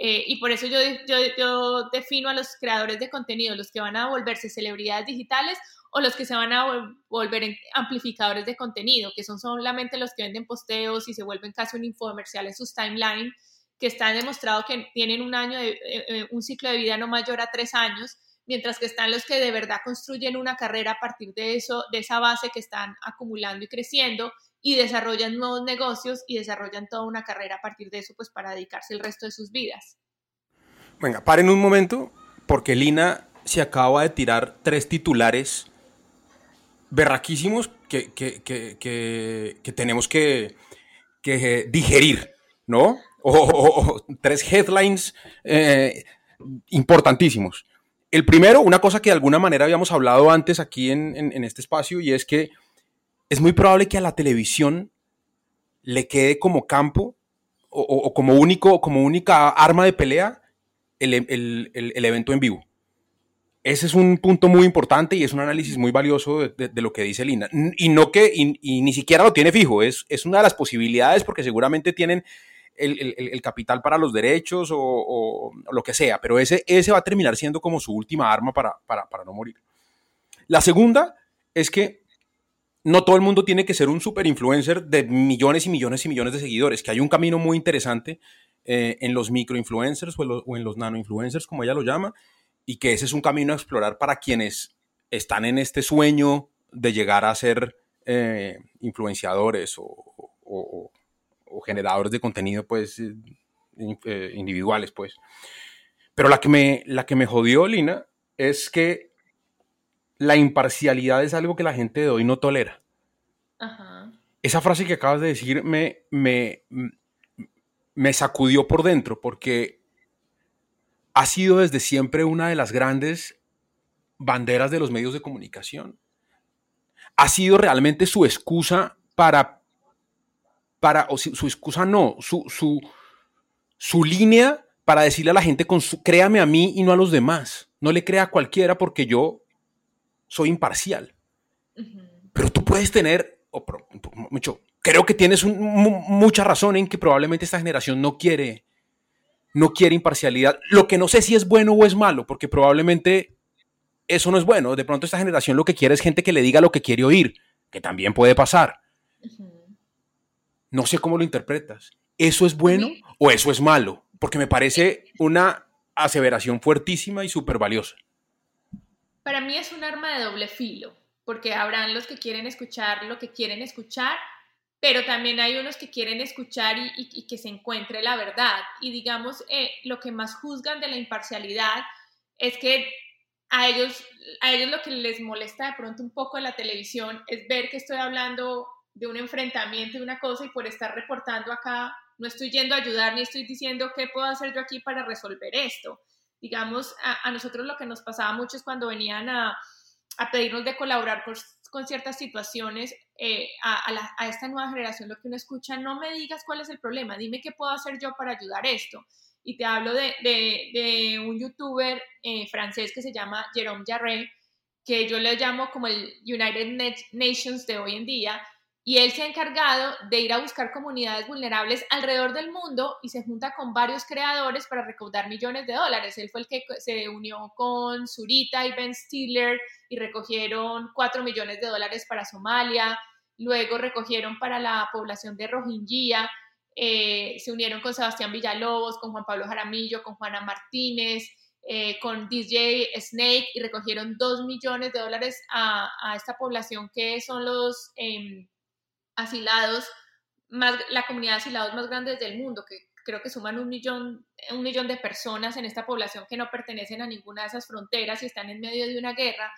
Speaker 2: eh, y por eso yo, yo, defino a los creadores de contenido, los que van a volverse celebridades digitales o los que se van a volver amplificadores de contenido, que son solamente los que venden posteos y se vuelven casi un infomercial en sus timeline, que están demostrado que tienen un año de, eh, eh, un ciclo de vida no mayor a tres años, mientras que están los que de verdad construyen una carrera a partir de eso, de esa base que están acumulando y creciendo y desarrollan nuevos negocios y desarrollan toda una carrera a partir de eso, pues para dedicarse el resto de sus vidas.
Speaker 3: Venga, paren un momento, porque Lina se acaba de tirar tres titulares berraquísimos que, tenemos que, digerir, ¿no? O, tres headlines eh, importantísimos. El primero, una cosa que de alguna manera habíamos hablado antes aquí en este espacio, y es que es muy probable que a la televisión le quede como campo o, como, único, como única arma de pelea el, evento en vivo. Ese es un punto muy importante y es un análisis muy valioso de, lo que dice Lina. Y no que, y, ni siquiera lo tiene fijo, es, es una de las posibilidades porque seguramente tienen el, capital para los derechos o, lo que sea, pero ese, ese va a terminar siendo como su última arma para, para, para no morir. La segunda es que no todo el mundo tiene que ser un super influencer de millones y millones y millones de seguidores, que hay un camino muy interesante eh, en los microinfluencers o, o en los nanoinfluencers, como ella lo llama, y que ese es un camino a explorar para quienes están en este sueño de llegar a ser eh, influenciadores o, generadores de contenido, pues, eh, individuales, pues. Pero la que, me, la que me jodió, Lina, es que la imparcialidad es algo que la gente de hoy no tolera. Esa frase que acabas de decir me, me, me sacudió por dentro porque ha sido desde siempre una de las grandes banderas de los medios de comunicación. Ha sido realmente su excusa para para, o su, excusa no, su, su, su línea para decirle a la gente, con créame a mí y no a los demás. No le crea a cualquiera porque yo soy imparcial. Pero tú puedes tener, mucho, creo que tienes mucha razón en que probablemente esta generación no quiere, no quiere imparcialidad. Lo que no sé si es bueno o es malo, porque probablemente eso no es bueno. De pronto esta generación lo que quiere es gente que le diga lo que quiere oír, que también puede pasar. No sé cómo lo interpretas. ¿Eso es bueno o eso es malo? Porque me parece una aseveración fuertísima y súper valiosa.
Speaker 2: Para mí es un arma de doble filo, porque habrán los que quieren escuchar lo que quieren escuchar, pero también hay unos que quieren escuchar y, que se encuentre la verdad. Y digamos, eh, lo que más juzgan de la imparcialidad es que a ellos, a ellos lo que les molesta de pronto un poco en la televisión es ver que estoy hablando de un enfrentamiento, de una cosa, y por estar reportando acá, no estoy yendo a ayudar ni estoy diciendo qué puedo hacer yo aquí para resolver esto. Digamos, a, nosotros lo que nos pasaba mucho es cuando venían a, a pedirnos de colaborar con, con ciertas situaciones, eh, a, a, esta nueva generación lo que uno escucha, no me digas cuál es el problema, dime qué puedo hacer yo para ayudar esto y te hablo de, de, un youtuber eh, francés que se llama Jérôme Jarre, que yo le llamo como el United Nations de hoy en día, y él se ha encargado de ir a buscar comunidades vulnerables alrededor del mundo y se junta con varios creadores para recaudar millones de dólares. Él fue el que se unió con Zurita y Ben Stiller y recogieron 4 millones de dólares para Somalia, luego recogieron para la población de Rohingya eh, se unieron con Sebastián Villalobos, con Juan Pablo Jaramillo, con Juana Martínez, eh, con DJ Snake y recogieron dos millones de dólares a, esta población que son los em, asilados, más, la comunidad de asilados más grande del mundo, que creo que suman un millón, un millón de personas en esta población que no pertenecen a ninguna de esas fronteras y están en medio de una guerra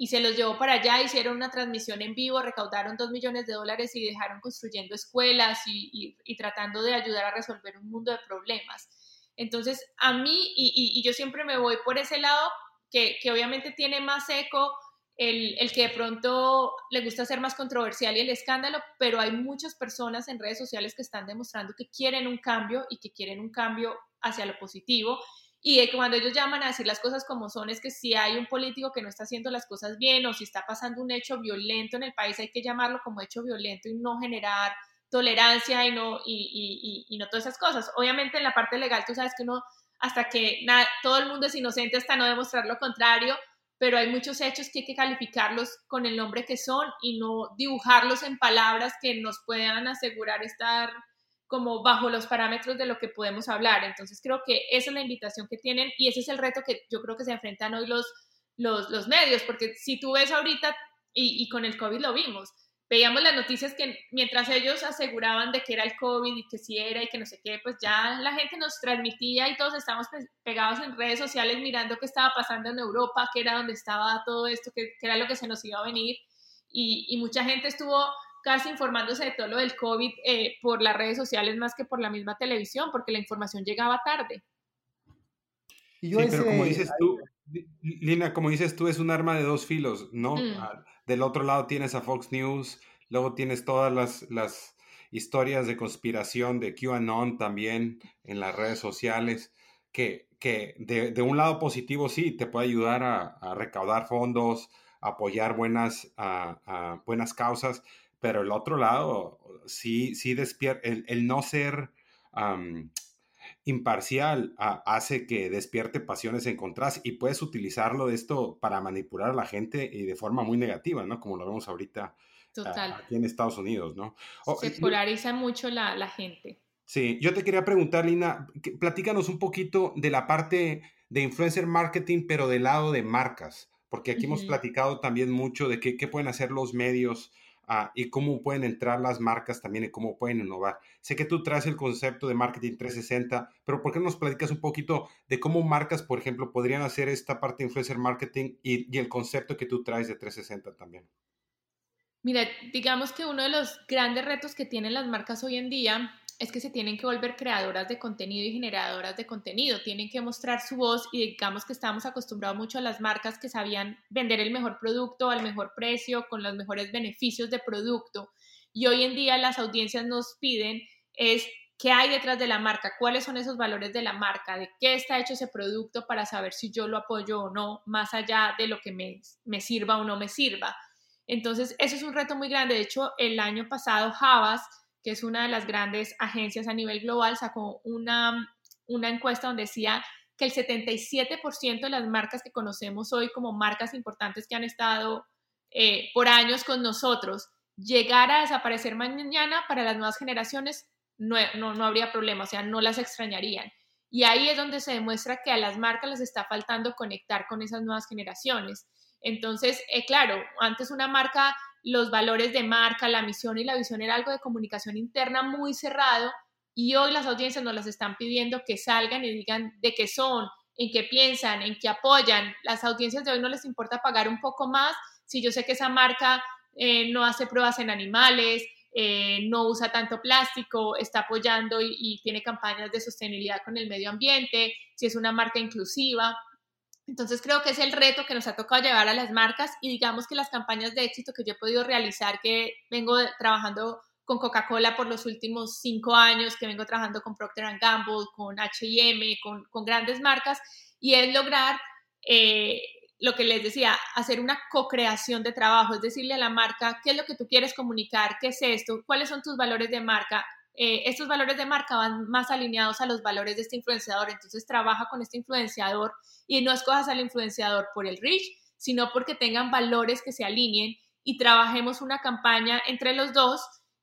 Speaker 2: y se los llevó para allá, hicieron una transmisión en vivo, recaudaron dos millones de dólares y dejaron construyendo escuelas y, tratando de ayudar a resolver un mundo de problemas. Entonces, a mí, y, yo siempre me voy por ese lado, que, obviamente tiene más eco el, el, que de pronto le gusta ser más controversial y el escándalo, pero hay muchas personas en redes sociales que están demostrando que quieren un cambio y que quieren un cambio hacia lo positivo y cuando ellos llaman a decir las cosas como son, es que si hay un político que no está haciendo las cosas bien o si está pasando un hecho violento en el país, hay que llamarlo como hecho violento y no generar tolerancia y no, y, y, no todas esas cosas. Obviamente en la parte legal tú sabes que uno, hasta que todo el mundo es inocente hasta no demostrar lo contrario, pero hay muchos hechos que hay que calificarlos con el nombre que son y no dibujarlos en palabras que nos puedan asegurar estar como bajo los parámetros de lo que podemos hablar. Entonces creo que esa es la invitación que tienen y ese es el reto que yo creo que se enfrentan hoy los, los, medios, porque si tú ves ahorita, y, con el COVID lo vimos, veíamos las noticias que mientras ellos aseguraban de que era el COVID y que sí era y que no sé qué, pues ya la gente nos transmitía y todos estábamos pegados en redes sociales mirando qué estaba pasando en Europa, qué era donde estaba todo esto, qué, era lo que se nos iba a venir. Y, y mucha gente estuvo casi informándose de todo lo del COVID eh, por las redes sociales más que por la misma televisión, porque la información llegaba tarde.
Speaker 4: sí, pero como dices tú, Lina, como dices tú, es un arma de dos filos, ¿no? Mm. Del otro lado tienes a Fox News, luego tienes todas las, las historias de conspiración de QAnon también en las redes sociales, que, que de, de un lado positivo sí, te puede ayudar a, recaudar fondos, apoyar buenas, a, buenas causas, pero el otro lado, sí, sí despierta, el, no ser imparcial hace que despierte pasiones encontradas y puedes utilizarlo de esto para manipular a la gente y de forma muy negativa, ¿no? Como lo vemos ahorita aquí en Estados Unidos, ¿no?
Speaker 2: Se polariza mucho la, la gente.
Speaker 4: Sí, yo te quería preguntar, Lina, platícanos un poquito de la parte de influencer marketing, pero del lado de marcas, porque aquí hemos platicado también mucho de qué, qué pueden hacer los medios Ah, y cómo pueden entrar las marcas también y cómo pueden innovar. Sé que tú traes el concepto de marketing 360, pero ¿por qué no nos platicas un poquito de cómo marcas, por ejemplo, podrían hacer esta parte de influencer marketing y, y el concepto que tú traes de 360 también?
Speaker 2: Mira, digamos que uno de los grandes retos que tienen las marcas hoy en día es que se tienen que volver creadoras de contenido y generadoras de contenido, tienen que mostrar su voz y digamos que estamos acostumbrados mucho a las marcas que sabían vender el mejor producto al mejor precio, con los mejores beneficios de producto. Y hoy en día las audiencias nos piden es qué hay detrás de la marca, cuáles son esos valores de la marca, de qué está hecho ese producto para saber si yo lo apoyo o no, más allá de lo que me, me sirva o no me sirva. Entonces, eso es un reto muy grande. De hecho, el año pasado, Havas, que es una de las grandes agencias a nivel global, sacó una, una encuesta donde decía que el 77% de las marcas que conocemos hoy como marcas importantes que han estado eh, por años con nosotros, llegar a desaparecer mañana para las nuevas generaciones no, no, habría problema, o sea, no las extrañarían. Y ahí es donde se demuestra que a las marcas les está faltando conectar con esas nuevas generaciones. Entonces, eh, claro, antes una marca, los valores de marca, la misión y la visión era algo de comunicación interna muy cerrado y hoy las audiencias nos las están pidiendo que salgan y digan de qué son, en qué piensan, en qué apoyan. Las audiencias de hoy no les importa pagar un poco más si yo sé que esa marca eh, no hace pruebas en animales, eh, no usa tanto plástico, está apoyando y, y, tiene campañas de sostenibilidad con el medio ambiente, si es una marca inclusiva. Entonces creo que es el reto que nos ha tocado llevar a las marcas y digamos que las campañas de éxito que yo he podido realizar, que vengo trabajando con Coca-Cola por los últimos cinco años, que vengo trabajando con Procter Gamble, con HM, con, grandes marcas, y es lograr eh, lo que les decía, hacer una co-creación de trabajo, es decirle a la marca qué es lo que tú quieres comunicar, qué es esto, cuáles son tus valores de marca. Eh, estos valores de marca van más alineados a los valores de este influenciador, entonces trabaja con este influenciador y no escojas al influenciador por el reach, sino porque tengan valores que se alineen y trabajemos una campaña entre los dos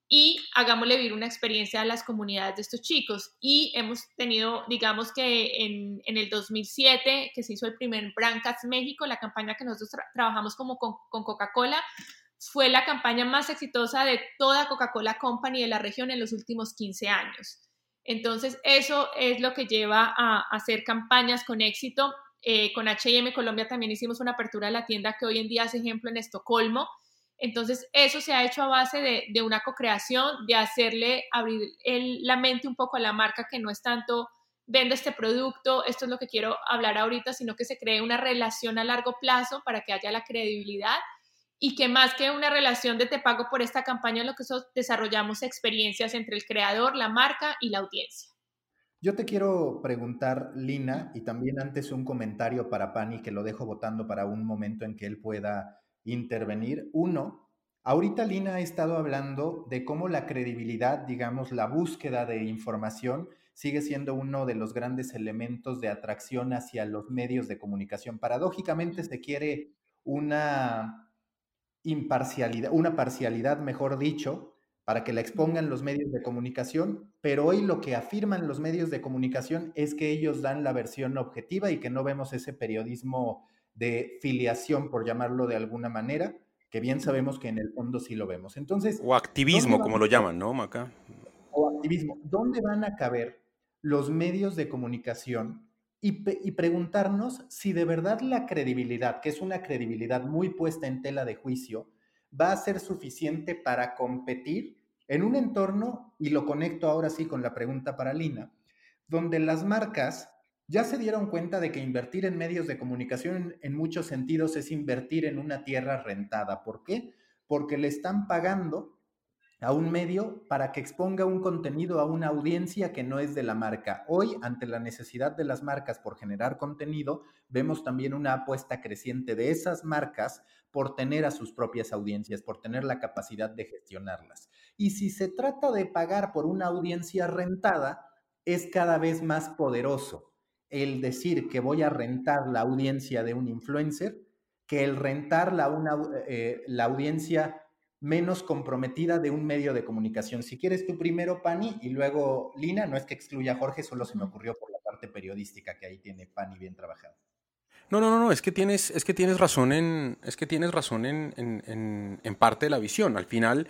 Speaker 2: y hagámosle vivir una experiencia a las comunidades de estos chicos. Y hemos tenido, digamos que en, el 2007, que se hizo el primer Brancas México, la campaña que nosotros trabajamos como con Coca-Cola, fue la campaña más exitosa de toda Coca-Cola Company de la región en los últimos 15 años. Entonces, eso es lo que lleva a, hacer campañas con éxito. Eh, con HM Colombia también hicimos una apertura de la tienda que hoy en día es ejemplo en Estocolmo entonces, eso se ha hecho a base de, una co-creación, de hacerle abrir la mente un poco a la marca que no es tanto vendo este producto, esto es lo que quiero hablar ahorita, sino que se cree una relación a largo plazo para que haya la credibilidad y que más que una relación de te pago por esta campaña, lo que desarrollamos experiencias entre el creador, la marca y la audiencia.
Speaker 1: Yo te quiero preguntar, Lina, y también antes un comentario para Pani, que lo dejo votando para un momento en que él pueda intervenir. Uno, ahorita Lina ha estado hablando de cómo la credibilidad, digamos, la búsqueda de información sigue siendo uno de los grandes elementos de atracción hacia los medios de comunicación. Paradójicamente se quiere una imparcialidad, una parcialidad, mejor dicho, para que la expongan los medios de comunicación, pero hoy lo que afirman los medios de comunicación es que ellos dan la versión objetiva y que no vemos ese periodismo de filiación, por llamarlo de alguna manera, que bien sabemos que en el fondo sí lo vemos. Entonces,
Speaker 3: o activismo, como lo llaman, ¿no, Maca?
Speaker 1: O activismo. ¿Dónde van a caber los medios de comunicación y, preguntarnos si de verdad la credibilidad, que es una credibilidad muy puesta en tela de juicio, va a ser suficiente para competir en un entorno, y lo conecto ahora sí con la pregunta para Lina, donde las marcas ya se dieron cuenta de que invertir en medios de comunicación en, muchos sentidos es invertir en una tierra rentada. ¿Por qué? Porque le están pagando a un medio para que exponga un contenido a una audiencia que no es de la marca. Hoy, ante la necesidad de las marcas por generar contenido, vemos también una apuesta creciente de esas marcas por tener a sus propias audiencias, por tener la capacidad de gestionarlas. Y si se trata de pagar por una audiencia rentada, es cada vez más poderoso el decir que voy a rentar la audiencia de un influencer que el rentar la, una, eh, la audiencia menos comprometida de un medio de comunicación. Si quieres tú primero, Pani, y luego Lina, no es que excluya a Jorge, solo se me ocurrió por la parte periodística que ahí tiene Pani bien trabajada.
Speaker 3: No, no, no, no, es que tienes, es que tienes razón en, es que tienes razón en, en, en parte de la visión. Al final,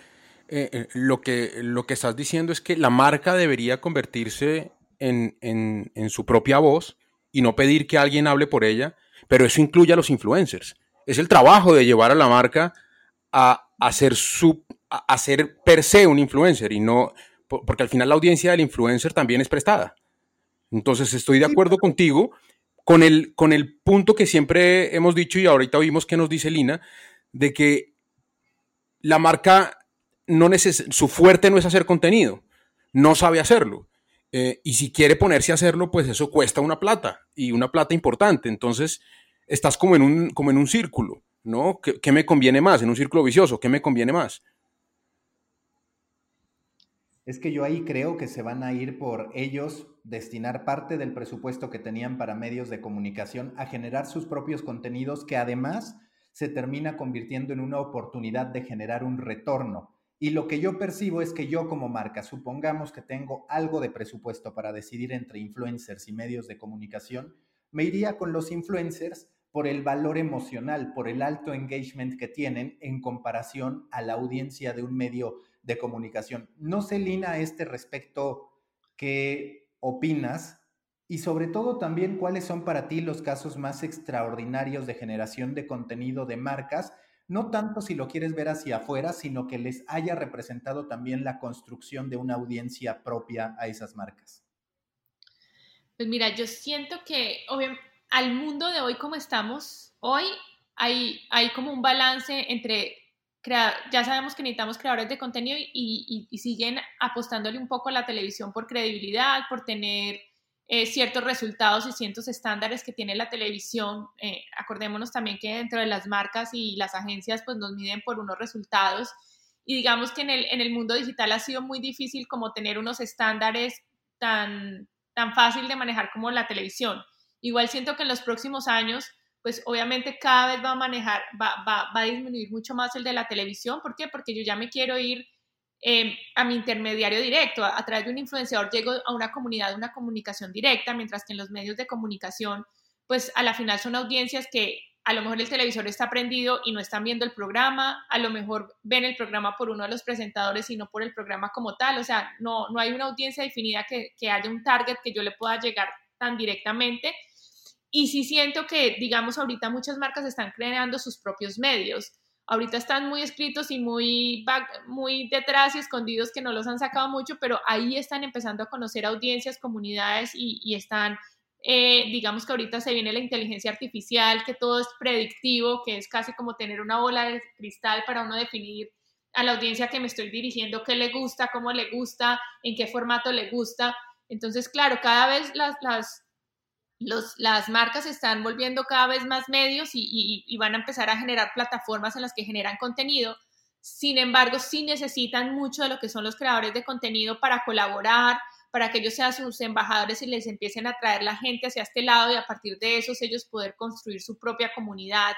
Speaker 3: eh, eh, lo, que, lo que estás diciendo es que la marca debería convertirse en, su propia voz y no pedir que alguien hable por ella, pero eso incluye a los influencers. Es el trabajo de llevar a la marca a, hacer su, a ser per se un influencer y no, porque al final la audiencia del influencer también es prestada. Entonces estoy de acuerdo contigo con el, con el punto que siempre hemos dicho y ahorita oímos que nos dice Lina, de que la marca no su fuerte no es hacer contenido, no sabe hacerlo. Eh, y si quiere ponerse a hacerlo, pues eso cuesta una plata y una plata importante. Entonces, estás como en un, como en un círculo, ¿no? ¿Qué, me conviene más? En un círculo vicioso, ¿qué me conviene más?
Speaker 1: Es que yo ahí creo que se van a ir por ellos destinar parte del presupuesto que tenían para medios de comunicación a generar sus propios contenidos que además se termina convirtiendo en una oportunidad de generar un retorno. Y lo que yo percibo es que yo como marca, supongamos que tengo algo de presupuesto para decidir entre influencers y medios de comunicación, me iría con los influencers por el valor emocional, por el alto engagement que tienen en comparación a la audiencia de un medio de comunicación. No sé, Lina, a este respecto, ¿qué opinas? Y sobre todo también, ¿cuáles son para ti los casos más extraordinarios de generación de contenido de marcas? No tanto si lo quieres ver hacia afuera, sino que les haya representado también la construcción de una audiencia propia a esas marcas.
Speaker 2: Pues mira, yo siento que obviamente al mundo de hoy como estamos, hoy hay, hay como un balance entre, ya sabemos que necesitamos creadores de contenido y, siguen apostándole un poco a la televisión por credibilidad, por tener eh, ciertos resultados y ciertos estándares que tiene la televisión. Eh, acordémonos también que dentro de las marcas y las agencias pues nos miden por unos resultados y digamos que en el, en el mundo digital ha sido muy difícil como tener unos estándares tan, tan fácil de manejar como la televisión. Igual siento que en los próximos años, pues obviamente cada vez va a manejar, va, va, va a disminuir mucho más el de la televisión. ¿Por qué? Porque yo ya me quiero ir em, a mi intermediario directo. A, a, través de un influenciador llego a una comunidad, una comunicación directa, mientras que en los medios de comunicación, pues a la final son audiencias que a lo mejor el televisor está prendido y no están viendo el programa, a lo mejor ven el programa por uno de los presentadores y no por el programa como tal, o sea, no, no hay una audiencia definida que, que haya un target que yo le pueda llegar tan directamente. Y sí siento que, digamos, ahorita muchas marcas están creando sus propios medios. Ahorita están muy escritos y muy, muy detrás y escondidos que no los han sacado mucho, pero ahí están empezando a conocer audiencias, comunidades y, están eh, digamos que ahorita se viene la inteligencia artificial, que todo es predictivo, que es casi como tener una bola de cristal para uno definir a la audiencia que me estoy dirigiendo qué le gusta, cómo le gusta, en qué formato le gusta. Entonces, claro, cada vez las, las marcas están volviendo cada vez más medios y, van a empezar a generar plataformas en las que generan contenido. Sin embargo, sí necesitan mucho de lo que son los creadores de contenido para colaborar, para que ellos sean sus embajadores y les empiecen a traer la gente hacia este lado y a partir de esos ellos poder construir su propia comunidad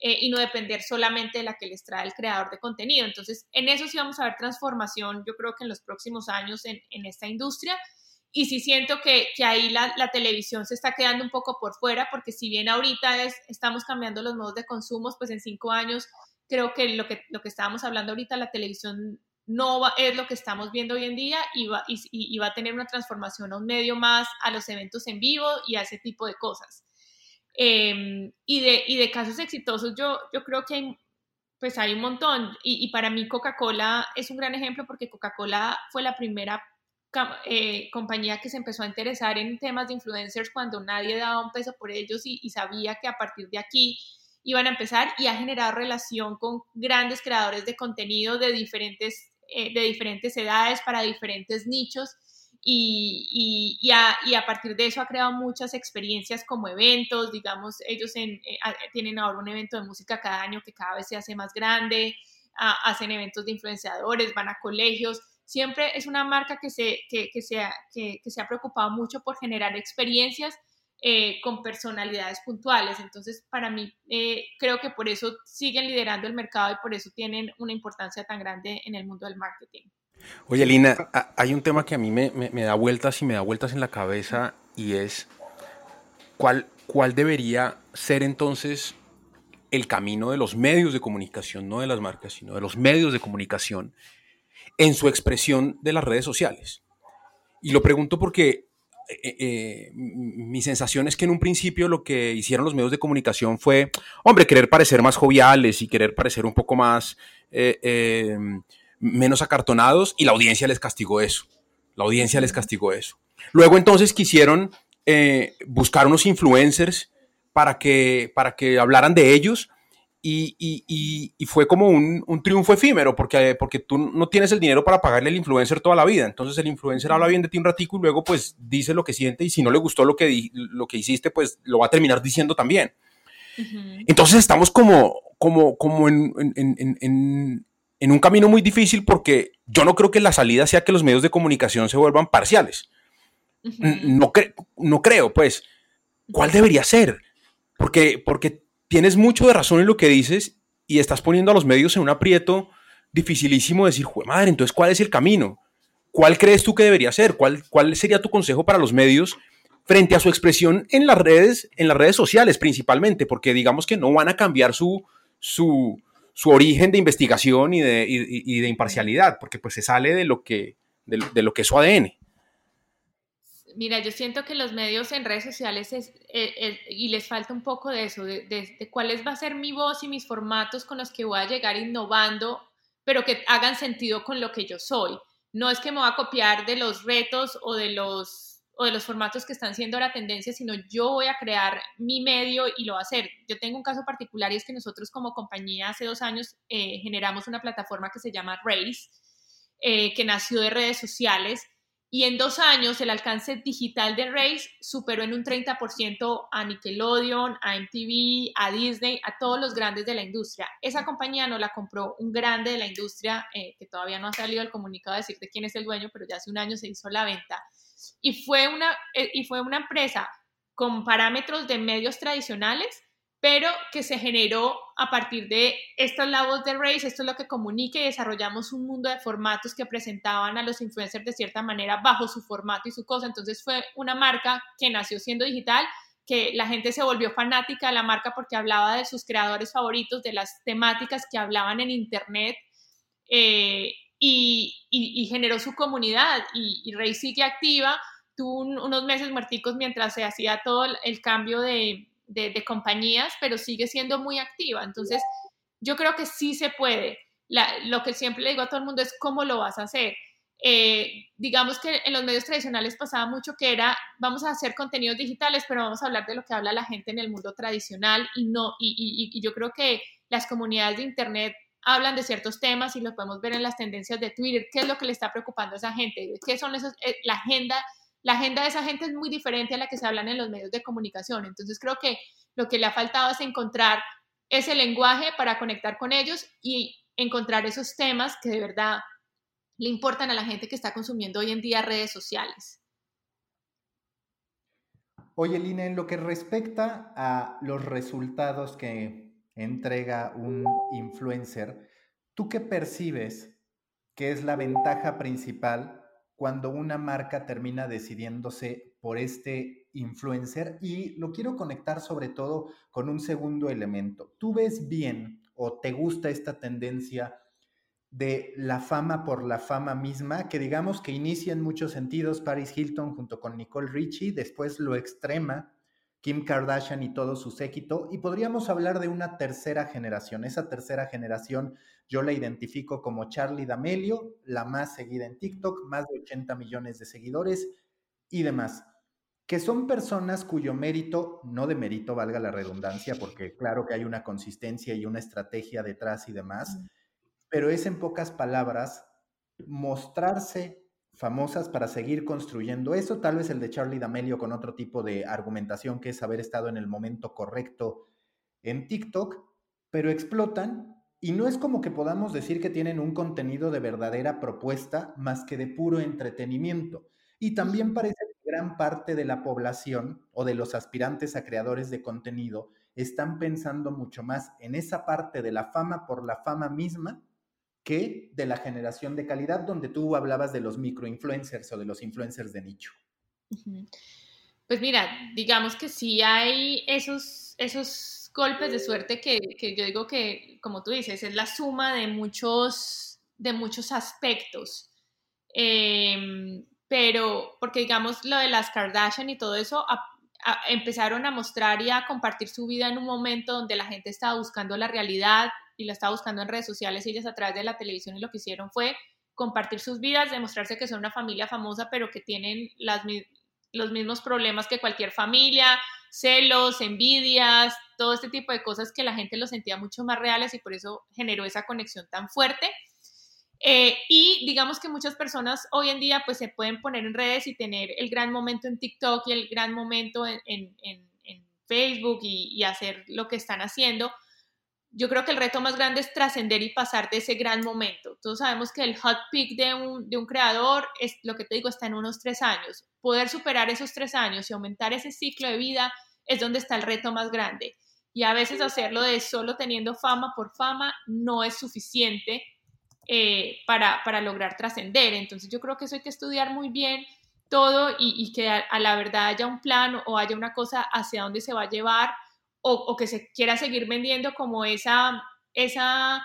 Speaker 2: eh, y no depender solamente de la que les trae el creador de contenido. Entonces, en eso sí vamos a ver transformación, yo creo que en los próximos años en esta industria. Y sí siento que, que ahí la, la, televisión se está quedando un poco por fuera, porque si bien ahorita es, estamos cambiando los modos de consumo, pues en cinco años creo que lo que, lo que estábamos hablando ahorita, la televisión no es lo que estamos viendo hoy en día y va, y, va, a tener una transformación a un medio más, a los eventos en vivo y a ese tipo de cosas. Em, y, de, y de casos exitosos, yo, yo creo que hay, pues hay un montón. Y, para mí Coca-Cola es un gran ejemplo porque Coca-Cola fue la primera eh, compañía que se empezó a interesar en temas de influencers cuando nadie daba un peso por ellos y, y sabía que a partir de aquí iban a empezar y ha generado relación con grandes creadores de contenido de diferentes eh, de diferentes edades para diferentes nichos y, y, a, y, a, partir de eso ha creado muchas experiencias como eventos, digamos, ellos en, eh, tienen ahora un evento de música cada año que cada vez se hace más grande, hacen eventos de influenciadores, van a colegios, siempre es una marca que se, que, que se, que, que se ha preocupado mucho por generar experiencias eh, con personalidades puntuales. Entonces, para mí, eh, creo que por eso siguen liderando el mercado y por eso tienen una importancia tan grande en el mundo del marketing.
Speaker 3: Oye, Lina, hay un tema que a mí me, me, da vueltas y me da vueltas en la cabeza y es cuál, cuál debería ser entonces el camino de los medios de comunicación, no de las marcas, sino de los medios de comunicación en su expresión de las redes sociales. Y lo pregunto porque eh, eh, mi sensación es que en un principio lo que hicieron los medios de comunicación fue, hombre, querer parecer más joviales y querer parecer un poco más, eh, menos acartonados y la audiencia les castigó eso. La audiencia les castigó eso. Luego entonces quisieron buscar unos influencers para que, para que hablaran de ellos y, fue como un, triunfo efímero, porque, porque tú no tienes el dinero para pagarle al influencer toda la vida. Entonces el influencer habla bien de ti un ratico y luego pues dice lo que siente y si no le gustó lo que, lo que hiciste, pues lo va a terminar diciendo también. Entonces estamos como, como, como en, un camino muy difícil porque yo no creo que la salida sea que los medios de comunicación se vuelvan parciales. no, no creo, pues. ¿Cuál debería ser? Porque, porque tienes mucho de razón en lo que dices y estás poniendo a los medios en un aprieto dificilísimo de decir, madre, entonces, ¿cuál es el camino? ¿Cuál crees tú que debería ser? ¿Cuál, ¿Cuál sería tu consejo para los medios frente a su expresión en las redes, en las redes sociales principalmente? Porque digamos que no van a cambiar su, su, su origen de investigación y de, y, de, imparcialidad, porque pues se sale de lo que, de lo que es su ADN.
Speaker 2: Mira, yo siento que los medios en redes sociales es, eh, y les falta un poco de eso, de, de, cuáles va a ser mi voz y mis formatos con los que voy a llegar innovando, pero que hagan sentido con lo que yo soy. No es que me voy a copiar de los retos o de los, o de los formatos que están siendo la tendencia, sino yo voy a crear mi medio y lo voy a hacer. Yo tengo un caso particular y es que nosotros como compañía hace dos años eh, generamos una plataforma que se llama Race, eh, que nació de redes sociales y en dos años el alcance digital de Race superó en un 30% a Nickelodeon, a MTV, a Disney, a todos los grandes de la industria. Esa compañía no la compró un grande de la industria, eh, que todavía no ha salido el comunicado de decirte quién es el dueño, pero ya hace un año se hizo la venta. Y fue una, eh, y fue una empresa con parámetros de medios tradicionales, pero que se generó a partir de estas labos de Race, esto es lo que comunica y desarrollamos un mundo de formatos que presentaban a los influencers de cierta manera bajo su formato y su cosa. Entonces fue una marca que nació siendo digital, que la gente se volvió fanática de la marca porque hablaba de sus creadores favoritos, de las temáticas que hablaban en Internet. Eh, y, generó su comunidad y, y sigue activa, tuvo unos meses muerticos mientras se hacía todo el cambio de, de, compañías, pero sigue siendo muy activa. Entonces, yo creo que sí se puede. lo que siempre le digo a todo el mundo es cómo lo vas a hacer. Eh, digamos que en los medios tradicionales pasaba mucho que era, vamos a hacer contenidos digitales, pero vamos a hablar de lo que habla la gente en el mundo tradicional y no, y, yo creo que las comunidades de Internet hablan de ciertos temas y lo podemos ver en las tendencias de Twitter, qué es lo que le está preocupando a esa gente, qué son esos, eh, la agenda la agenda de esa gente es muy diferente a la que se hablan en los medios de comunicación. Entonces creo que lo que le ha faltado es encontrar ese lenguaje para conectar con ellos y encontrar esos temas que de verdad le importan a la gente que está consumiendo hoy en día redes sociales.
Speaker 1: Oye, Lina, en lo que respecta a los resultados que entrega un influencer, ¿tú qué percibes que es la ventaja principal cuando una marca termina decidiéndose por este influencer y lo quiero conectar sobre todo con un segundo elemento. ¿Tú ves bien o te gusta esta tendencia de la fama por la fama misma, que digamos que inicia en muchos sentidos Paris Hilton junto con Nicole Richie, después lo extrema Kim Kardashian y todo su séquito, y podríamos hablar de una tercera generación. Esa tercera generación yo la identifico como Charlie D'Amelio, la más seguida en TikTok, más de 80 millones de seguidores y demás, que son personas cuyo mérito, no de mérito, valga la redundancia, porque claro que hay una consistencia y una estrategia detrás y demás, pero es en pocas palabras mostrarse famosas para seguir construyendo eso, tal vez el de Charlie D'Amelio con otro tipo de argumentación que es haber estado en el momento correcto en TikTok, pero explotan y no es como que podamos decir que tienen un contenido de verdadera propuesta más que de puro entretenimiento. Y también parece que gran parte de la población o de los aspirantes a creadores de contenido están pensando mucho más en esa parte de la fama por la fama misma que de la generación de calidad, donde tú hablabas de los microinfluencers o de los influencers de nicho.
Speaker 2: Pues mira, digamos que sí hay esos, esos golpes de suerte que, que, yo digo que, como tú dices, es la suma de muchos, de muchos aspectos. Em, pero, porque digamos lo de las Kardashian y todo eso, empezaron a mostrar y a compartir su vida en un momento donde la gente estaba buscando la realidad, y la estaba buscando en redes sociales y ellas a través de la televisión y lo que hicieron fue compartir sus vidas, demostrarse que son una familia famosa, pero que tienen las, los mismos problemas que cualquier familia, celos, envidias, todo este tipo de cosas que la gente lo sentía mucho más reales y por eso generó esa conexión tan fuerte. Eh, y digamos que muchas personas hoy en día pues se pueden poner en redes y tener el gran momento en TikTok y el gran momento en, Facebook y, hacer lo que están haciendo. Yo creo que el reto más grande es trascender y pasar de ese gran momento. Todos sabemos que el hot peak de un, de un creador es lo que te digo, está en unos tres años. Poder superar esos tres años y aumentar ese ciclo de vida es donde está el reto más grande. Y a veces hacerlo de solo teniendo fama por fama no es suficiente eh, para, para, lograr trascender. Entonces yo creo que eso hay que estudiar muy bien todo y, que a, la verdad haya un plan o haya una cosa hacia dónde se va a llevar o, que se quiera seguir vendiendo como esa, esa,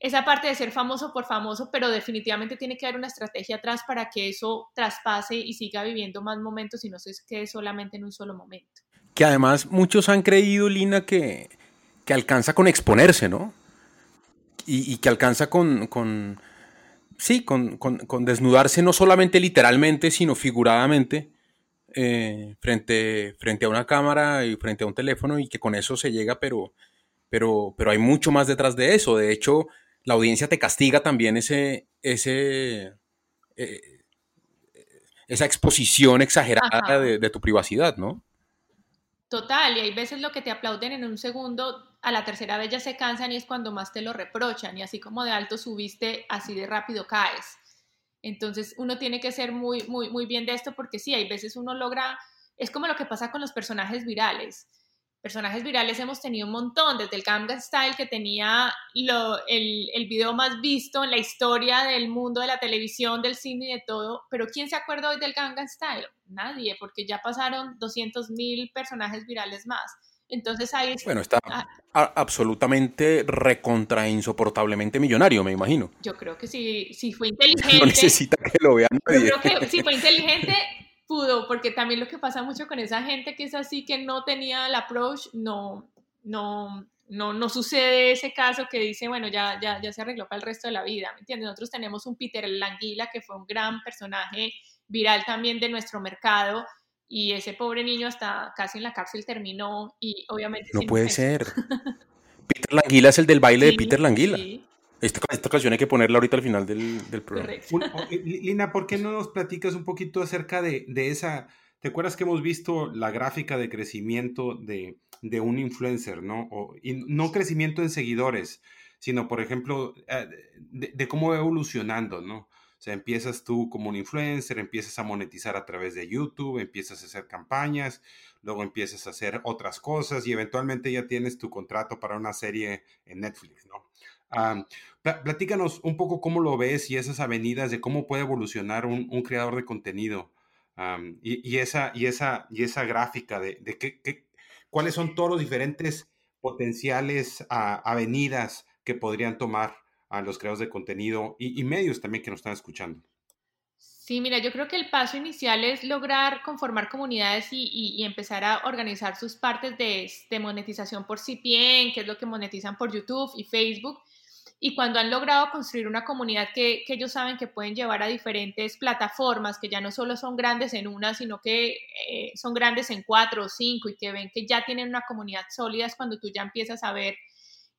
Speaker 2: esa parte de ser famoso por famoso, pero definitivamente tiene que haber una estrategia atrás para que eso traspase y siga viviendo más momentos y no se quede solamente en un solo momento.
Speaker 3: Que además muchos han creído, Lina, que, que alcanza con exponerse, ¿no? y, que alcanza con, con sí, con, con, desnudarse no solamente literalmente, sino figuradamente eh, frente, frente a una cámara y frente a un teléfono y que con eso se llega, pero, pero, pero hay mucho más detrás de eso. De hecho, la audiencia te castiga también ese, ese, eh, esa exposición exagerada de, de tu privacidad, ¿no?
Speaker 2: Total, y hay veces lo que te aplauden en un segundo, a la tercera vez ya se cansan y es cuando más te lo reprochan, y así como de alto subiste, así de rápido caes. Entonces uno tiene que ser muy, muy, muy bien de esto porque sí, hay veces uno logra, es como lo que pasa con los personajes virales personajes virales hemos tenido un montón, desde el Gangnam Style que tenía lo, el, el, video más visto en la historia del mundo de la televisión, del cine y de todo, pero ¿quién se acuerda hoy del Gangnam Style? Nadie, porque ya pasaron 200 mil personajes virales más. Entonces ahí...
Speaker 3: Bueno, está ah. absolutamente recontra insoportablemente millonario, me imagino.
Speaker 2: Yo creo que sí, sí fue inteligente.
Speaker 3: No necesita que lo vean
Speaker 2: nadie. Yo creo que si fue inteligente, pudo, porque también lo que pasa mucho con esa gente que es así, que no tenía el approach, no, no, no, no sucede ese caso que dice, bueno, ya, ya, ya se arregló para el resto de la vida, ¿me entiendes? Nosotros tenemos un Peter Languila, que fue un gran personaje viral también de nuestro mercado, y ese pobre niño hasta casi en la cárcel terminó, y obviamente...
Speaker 3: No puede ser. Peter Languila es el del baile de Peter Languila. Sí. Esta, esta, canción hay que ponerla ahorita al final del, del programa.
Speaker 4: Eh, Lina, ¿por qué no nos platicas un poquito acerca de, de, esa... ¿Te acuerdas que hemos visto la gráfica de crecimiento de, de un influencer, ¿no? O, y no crecimiento en seguidores, sino, por ejemplo, eh, de, de, cómo va evolucionando, ¿no? O sea, empiezas tú como un influencer, empiezas a monetizar a través de YouTube, empiezas a hacer campañas, luego empiezas a hacer otras cosas y eventualmente ya tienes tu contrato para una serie en Netflix, ¿no? platícanos un poco cómo lo ves y esas avenidas de cómo puede evolucionar un, creador de contenido y, esa, y, esa, y esa gráfica de, qué, cuáles son todos los diferentes potenciales avenidas que podrían tomar a los creadores de contenido y, medios también que nos están escuchando.
Speaker 2: Sí, mira, yo creo que el paso inicial es lograr conformar comunidades y, empezar a organizar sus partes de, de, monetización por CPN, que es lo que monetizan por YouTube y Facebook, y cuando han logrado construir una comunidad que, ellos saben que pueden llevar a diferentes plataformas, que ya no solo son grandes en una, sino que eh, son grandes en cuatro o cinco y que ven que ya tienen una comunidad sólida, es cuando tú ya empiezas a ver.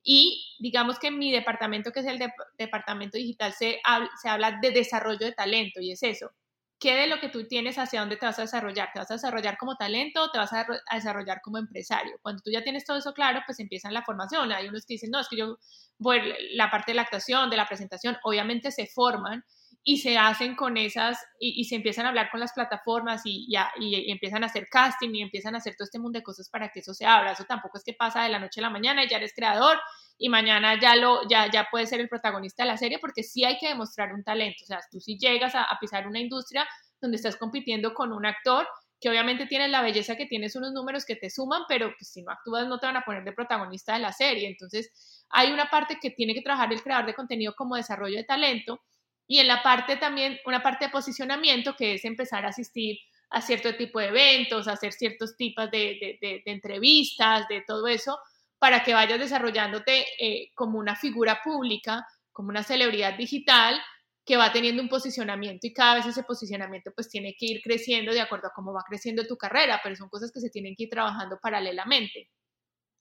Speaker 2: Y digamos que en mi departamento, que es el departamento digital, se, se habla de desarrollo de talento y es eso ¿qué de lo que tú tienes hacia dónde te vas a desarrollar? ¿Te vas a desarrollar como talento o te vas a, desarrollar como empresario? Cuando tú ya tienes todo eso claro, pues empiezan la formación. Hay unos que dicen, no, es que yo, voy la parte de la actuación, de la presentación, obviamente se forman y se hacen con esas, y, se empiezan a hablar con las plataformas y, ya, y, empiezan a hacer casting y empiezan a hacer todo este mundo de cosas para que eso se abra. Eso tampoco es que pasa de la noche a la mañana y ya eres creador y mañana ya, lo, ya, ya puedes ser el protagonista de la serie porque sí hay que demostrar un talento. O sea, tú si llegas a, pisar una industria donde estás compitiendo con un actor que obviamente tienes la belleza que tienes unos números que te suman, pero pues, si no actúas no te van a poner de protagonista de la serie. Entonces, hay una parte que tiene que trabajar el creador de contenido como desarrollo de talento y en la parte también, una parte de posicionamiento que es empezar a asistir a cierto tipo de eventos, a hacer ciertos tipos de, de, entrevistas, de todo eso, para que vayas desarrollándote eh, como una figura pública, como una celebridad digital que va teniendo un posicionamiento y cada vez ese posicionamiento pues tiene que ir creciendo de acuerdo a cómo va creciendo tu carrera, pero son cosas que se tienen que ir trabajando paralelamente.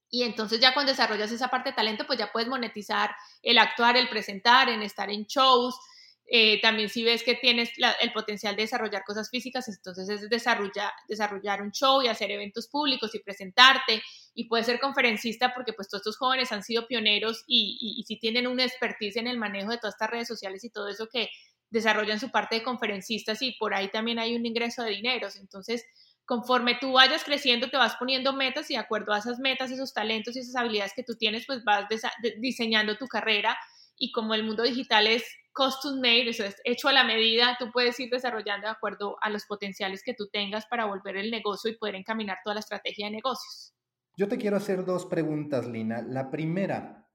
Speaker 2: Y entonces ya cuando desarrollas esa parte de talento, pues ya puedes monetizar el actuar, el presentar, en estar en shows, eh, también si ves que tienes el potencial de desarrollar cosas físicas, entonces es desarrollar, desarrollar un show y hacer eventos públicos y presentarte y puedes ser conferencista porque pues todos estos jóvenes han sido pioneros y, y, si tienen una expertise en el manejo de todas estas redes sociales y todo eso que desarrollan su parte de conferencistas y por ahí también hay un ingreso de dineros. Entonces, conforme tú vayas creciendo, te vas poniendo metas y de acuerdo a esas metas, esos talentos y esas habilidades que tú tienes, pues vas diseñando tu carrera y como el mundo digital es custom made, eso es hecho a la medida, tú puedes ir desarrollando de acuerdo a los potenciales que tú tengas para volver el negocio y poder encaminar toda la estrategia de negocios.
Speaker 1: Yo te quiero hacer dos preguntas, Lina. La primera,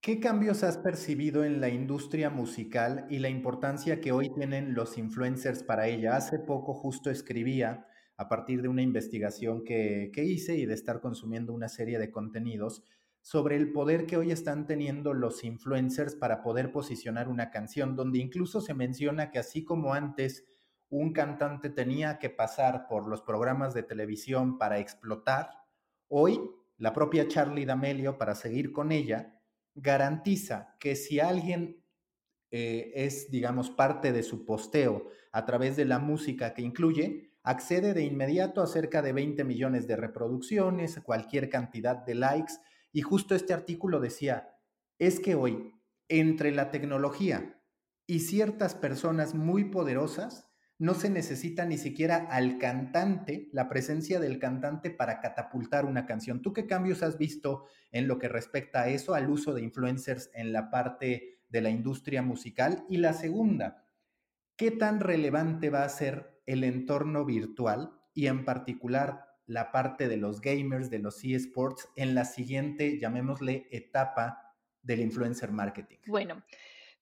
Speaker 1: ¿qué cambios has percibido en la industria musical y la importancia que hoy tienen los influencers para ella? Hace poco justo escribía, a partir de una investigación que, que hice y de estar consumiendo una serie de contenidos, sobre el poder que hoy están teniendo los influencers para poder posicionar una canción, donde incluso se menciona que así como antes un cantante tenía que pasar por los programas de televisión para explotar, hoy la propia Charlie D'Amelio, para seguir con ella, garantiza que si alguien eh, es, digamos, parte de su posteo a través de la música que incluye, accede de inmediato a cerca de 20 millones de reproducciones, cualquier cantidad de likes, y justo este artículo decía, es que hoy, entre la tecnología y ciertas personas muy poderosas, no se necesita ni siquiera al cantante, la presencia del cantante para catapultar una canción. ¿Tú qué cambios has visto en lo que respecta a eso, al uso de influencers en la parte de la industria musical? Y la segunda, ¿qué tan relevante va a ser el entorno virtual y en particular la parte de los gamers, de los eSports, en la siguiente, llamémosle, etapa del influencer marketing?
Speaker 2: Bueno,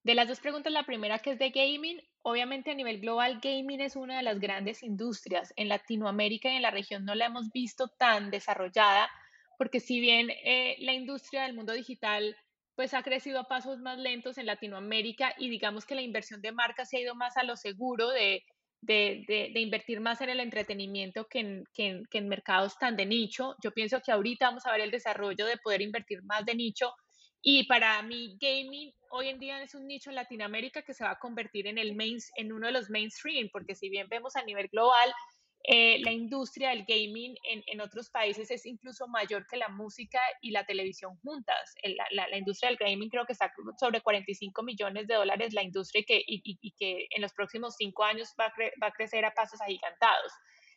Speaker 2: de las dos preguntas, la primera que es de gaming, obviamente a nivel global, gaming es una de las grandes industrias. En Latinoamérica y en la región no la hemos visto tan desarrollada, porque si bien eh, la industria del mundo digital pues ha crecido a pasos más lentos en Latinoamérica y digamos que la inversión de marcas se ha ido más a lo seguro de de, invertir más en el entretenimiento que en, que, en, mercados tan de nicho. Yo pienso que ahorita vamos a ver el desarrollo de poder invertir más de nicho y para mí gaming hoy en día es un nicho en Latinoamérica que se va a convertir en, el main, en uno de los mainstream, porque si bien vemos a nivel global eh, la industria del gaming en, en, otros países es incluso mayor que la música y la televisión juntas. La, la, industria del gaming creo que está sobre 45 millones de dólares la industria que, y, y, que en los próximos cinco años va a, va a crecer a pasos agigantados.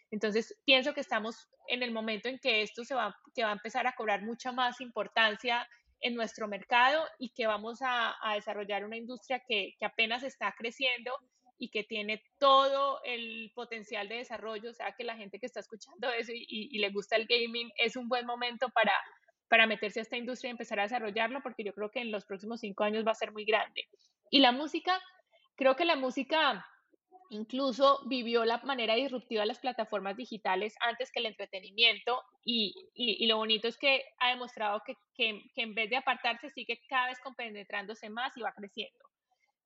Speaker 2: Entonces, pienso que estamos en el momento en que esto se va, que va a empezar a cobrar mucha más importancia en nuestro mercado y que vamos a, a desarrollar una industria que, que apenas está creciendo y que tiene todo el potencial de desarrollo, o sea que la gente que está escuchando eso y, le gusta el gaming es un buen momento para, para meterse a esta industria y empezar a desarrollarlo, porque yo creo que en los próximos cinco años va a ser muy grande. Y la música, creo que la música incluso vivió la manera disruptiva de las plataformas digitales antes que el entretenimiento y, y, lo bonito es que ha demostrado que, que, que en vez de apartarse sigue cada vez compenetrándose más y va creciendo.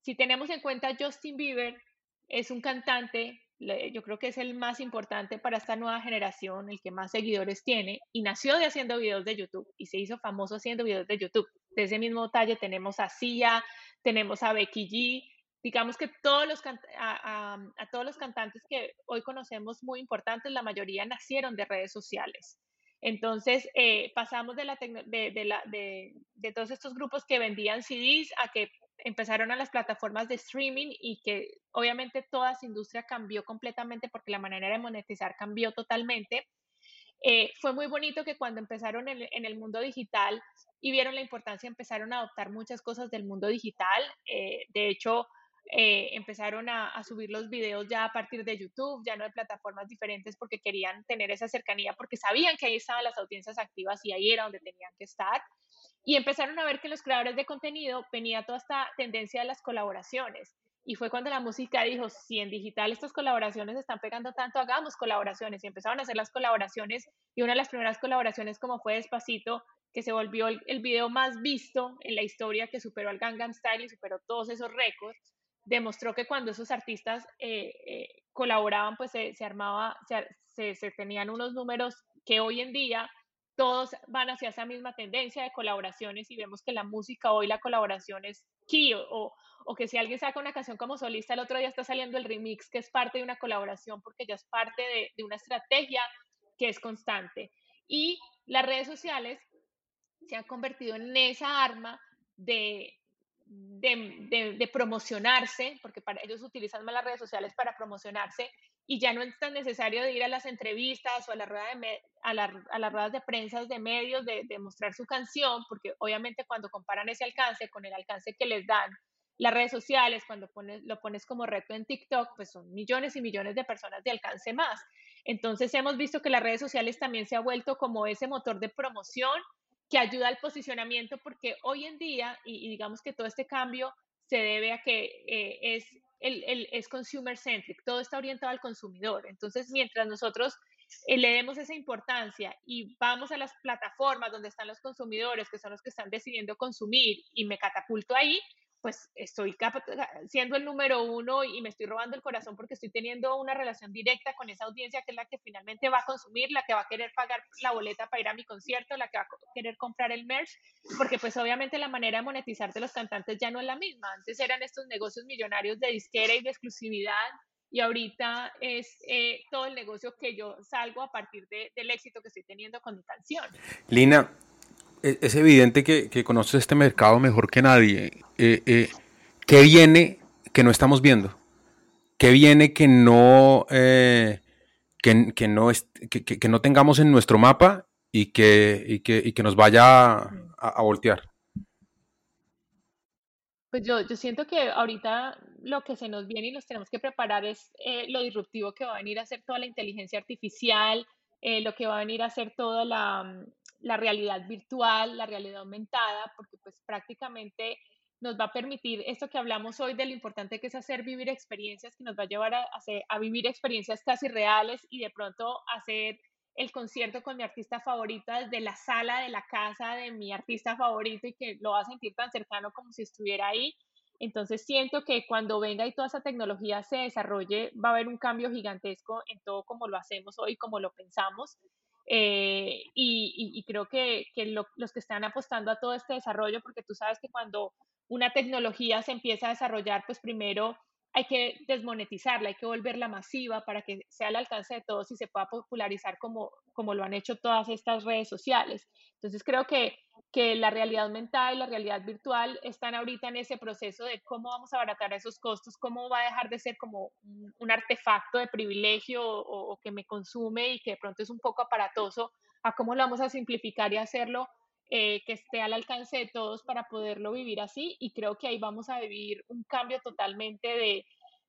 Speaker 2: Si tenemos en cuenta Justin Bieber, es un cantante, yo creo que es el más importante para esta nueva generación, el que más seguidores tiene, y nació de haciendo videos de YouTube y se hizo famoso haciendo videos de YouTube. De ese mismo talle tenemos a Sia, tenemos a Becky G, digamos que todos los a, todos los cantantes que hoy conocemos muy importantes, la mayoría nacieron de redes sociales. Entonces, eh, pasamos de, la de, todos estos grupos que vendían CDs a que empezaron a las plataformas de streaming y que obviamente toda esa industria cambió completamente porque la manera de monetizar cambió totalmente. Eh, fue muy bonito que cuando empezaron en, el mundo digital y vieron la importancia, empezaron a adoptar muchas cosas del mundo digital. Eh, de hecho, eh, empezaron a, a, subir los videos ya a partir de YouTube, ya no de plataformas diferentes porque querían tener esa cercanía, porque sabían que ahí estaban las audiencias activas y ahí era donde tenían que estar. Y empezaron a ver que los creadores de contenido venía toda esta tendencia de las colaboraciones. Y fue cuando la música dijo, si en digital estas colaboraciones están pegando tanto, hagamos colaboraciones. Y empezaron a hacer las colaboraciones. Y una de las primeras colaboraciones, como fue Despacito, que se volvió el, video más visto en la historia, que superó al Gangnam Style y superó todos esos récords, demostró que cuando esos artistas eh, eh, colaboraban, pues se, armaba, se, se, tenían unos números que hoy en día todos van hacia esa misma tendencia de colaboraciones y vemos que la música hoy la colaboración es key o, o, que si alguien saca una canción como solista el otro día está saliendo el remix que es parte de una colaboración porque ya es parte de, de una estrategia que es constante. Y las redes sociales se han convertido en esa arma de, de, promocionarse, porque para ellos utilizan más las redes sociales para promocionarse y ya no es tan necesario de ir a las entrevistas o a, la rueda de a, las ruedas de prensa de medios de, de, mostrar su canción, porque obviamente cuando comparan ese alcance con el alcance que les dan las redes sociales, cuando pones, lo pones como reto en TikTok, pues son millones y millones de personas de alcance más. Entonces hemos visto que las redes sociales también se ha vuelto como ese motor de promoción que ayuda al posicionamiento porque hoy en día, y, digamos que todo este cambio se debe a que eh, es, el, es consumer centric, todo está orientado al consumidor. Entonces, mientras nosotros eh, le demos esa importancia y vamos a las plataformas donde están los consumidores, que son los que están decidiendo consumir, y me catapulto ahí, pues estoy siendo el número uno y me estoy robando el corazón porque estoy teniendo una relación directa con esa audiencia que es la que finalmente va a consumir, la que va a querer pagar la boleta para ir a mi concierto, la que va a querer comprar el merch, porque pues obviamente la manera de monetizar de los cantantes ya no es la misma. Antes eran estos negocios millonarios de disquera y de exclusividad y ahorita es eh, todo el negocio que yo salgo a partir del éxito que estoy teniendo con mi canción.
Speaker 3: Lina, es evidente que, que conoces este mercado mejor que nadie. Eh, eh, ¿Qué viene que no estamos viendo? ¿Qué viene que no, eh, que, no tengamos en nuestro mapa y que, que, nos vaya a, a, voltear?
Speaker 2: Pues yo, yo siento que ahorita lo que se nos viene y nos tenemos que preparar es eh, lo disruptivo que va a venir a ser toda la inteligencia artificial, eh, lo que va a venir a ser toda la, la realidad virtual, la realidad aumentada, porque pues prácticamente nos va a permitir esto que hablamos hoy de lo importante que es hacer vivir experiencias, que nos va a llevar a, a, vivir experiencias casi reales y de pronto hacer el concierto con mi artista favorita desde la sala de la casa de mi artista favorito y que lo va a sentir tan cercano como si estuviera ahí. Entonces siento que cuando venga y toda esa tecnología se desarrolle, va a haber un cambio gigantesco en todo como lo hacemos hoy, como lo pensamos. Eh, y, creo que, que los que están apostando a todo este desarrollo, porque tú sabes que cuando una tecnología se empieza a desarrollar, pues primero hay que desmonetizarla, hay que volverla masiva para que sea al alcance de todos y se pueda popularizar como, como lo han hecho todas estas redes sociales. Entonces creo que, que la realidad aumentada y la realidad virtual están ahorita en ese proceso de cómo vamos a abaratar esos costos, cómo va a dejar de ser como un, artefacto de privilegio o, o, que me consume y que de pronto es un poco aparatoso, a cómo lo vamos a simplificar y hacerlo eh, que esté al alcance de todos para poderlo vivir así y creo que ahí vamos a vivir un cambio totalmente de,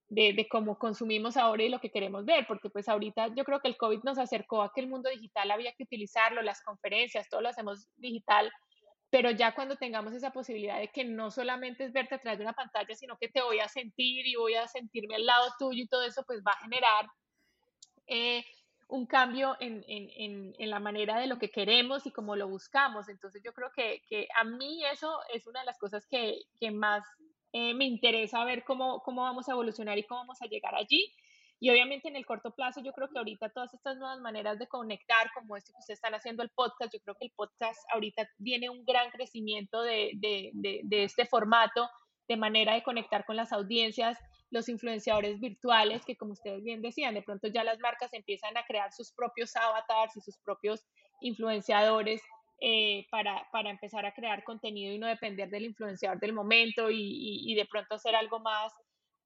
Speaker 2: de, cómo consumimos ahora y lo que queremos ver, porque pues ahorita yo creo que el COVID nos acercó a que el mundo digital había que utilizarlo, las conferencias, todo lo hacemos digital, pero ya cuando tengamos esa posibilidad de que no solamente es verte a través de una pantalla, sino que te voy a sentir y voy a sentirme al lado tuyo y todo eso, pues va a generar eh, un cambio en, en, en, la manera de lo que queremos y cómo lo buscamos. Entonces yo creo que, que a mí eso es una de las cosas que, que más eh, me interesa ver cómo, cómo vamos a evolucionar y cómo vamos a llegar allí. Y obviamente en el corto plazo yo creo que ahorita todas estas nuevas maneras de conectar, como esto que ustedes están haciendo el podcast, yo creo que el podcast ahorita tiene un gran crecimiento de, de, de, de este formato, de manera de conectar con las audiencias, los influenciadores virtuales, que como ustedes bien decían, de pronto ya las marcas empiezan a crear sus propios avatars y sus propios influenciadores eh, para, para, empezar a crear contenido y no depender del influenciador del momento y, y, de pronto hacer algo más,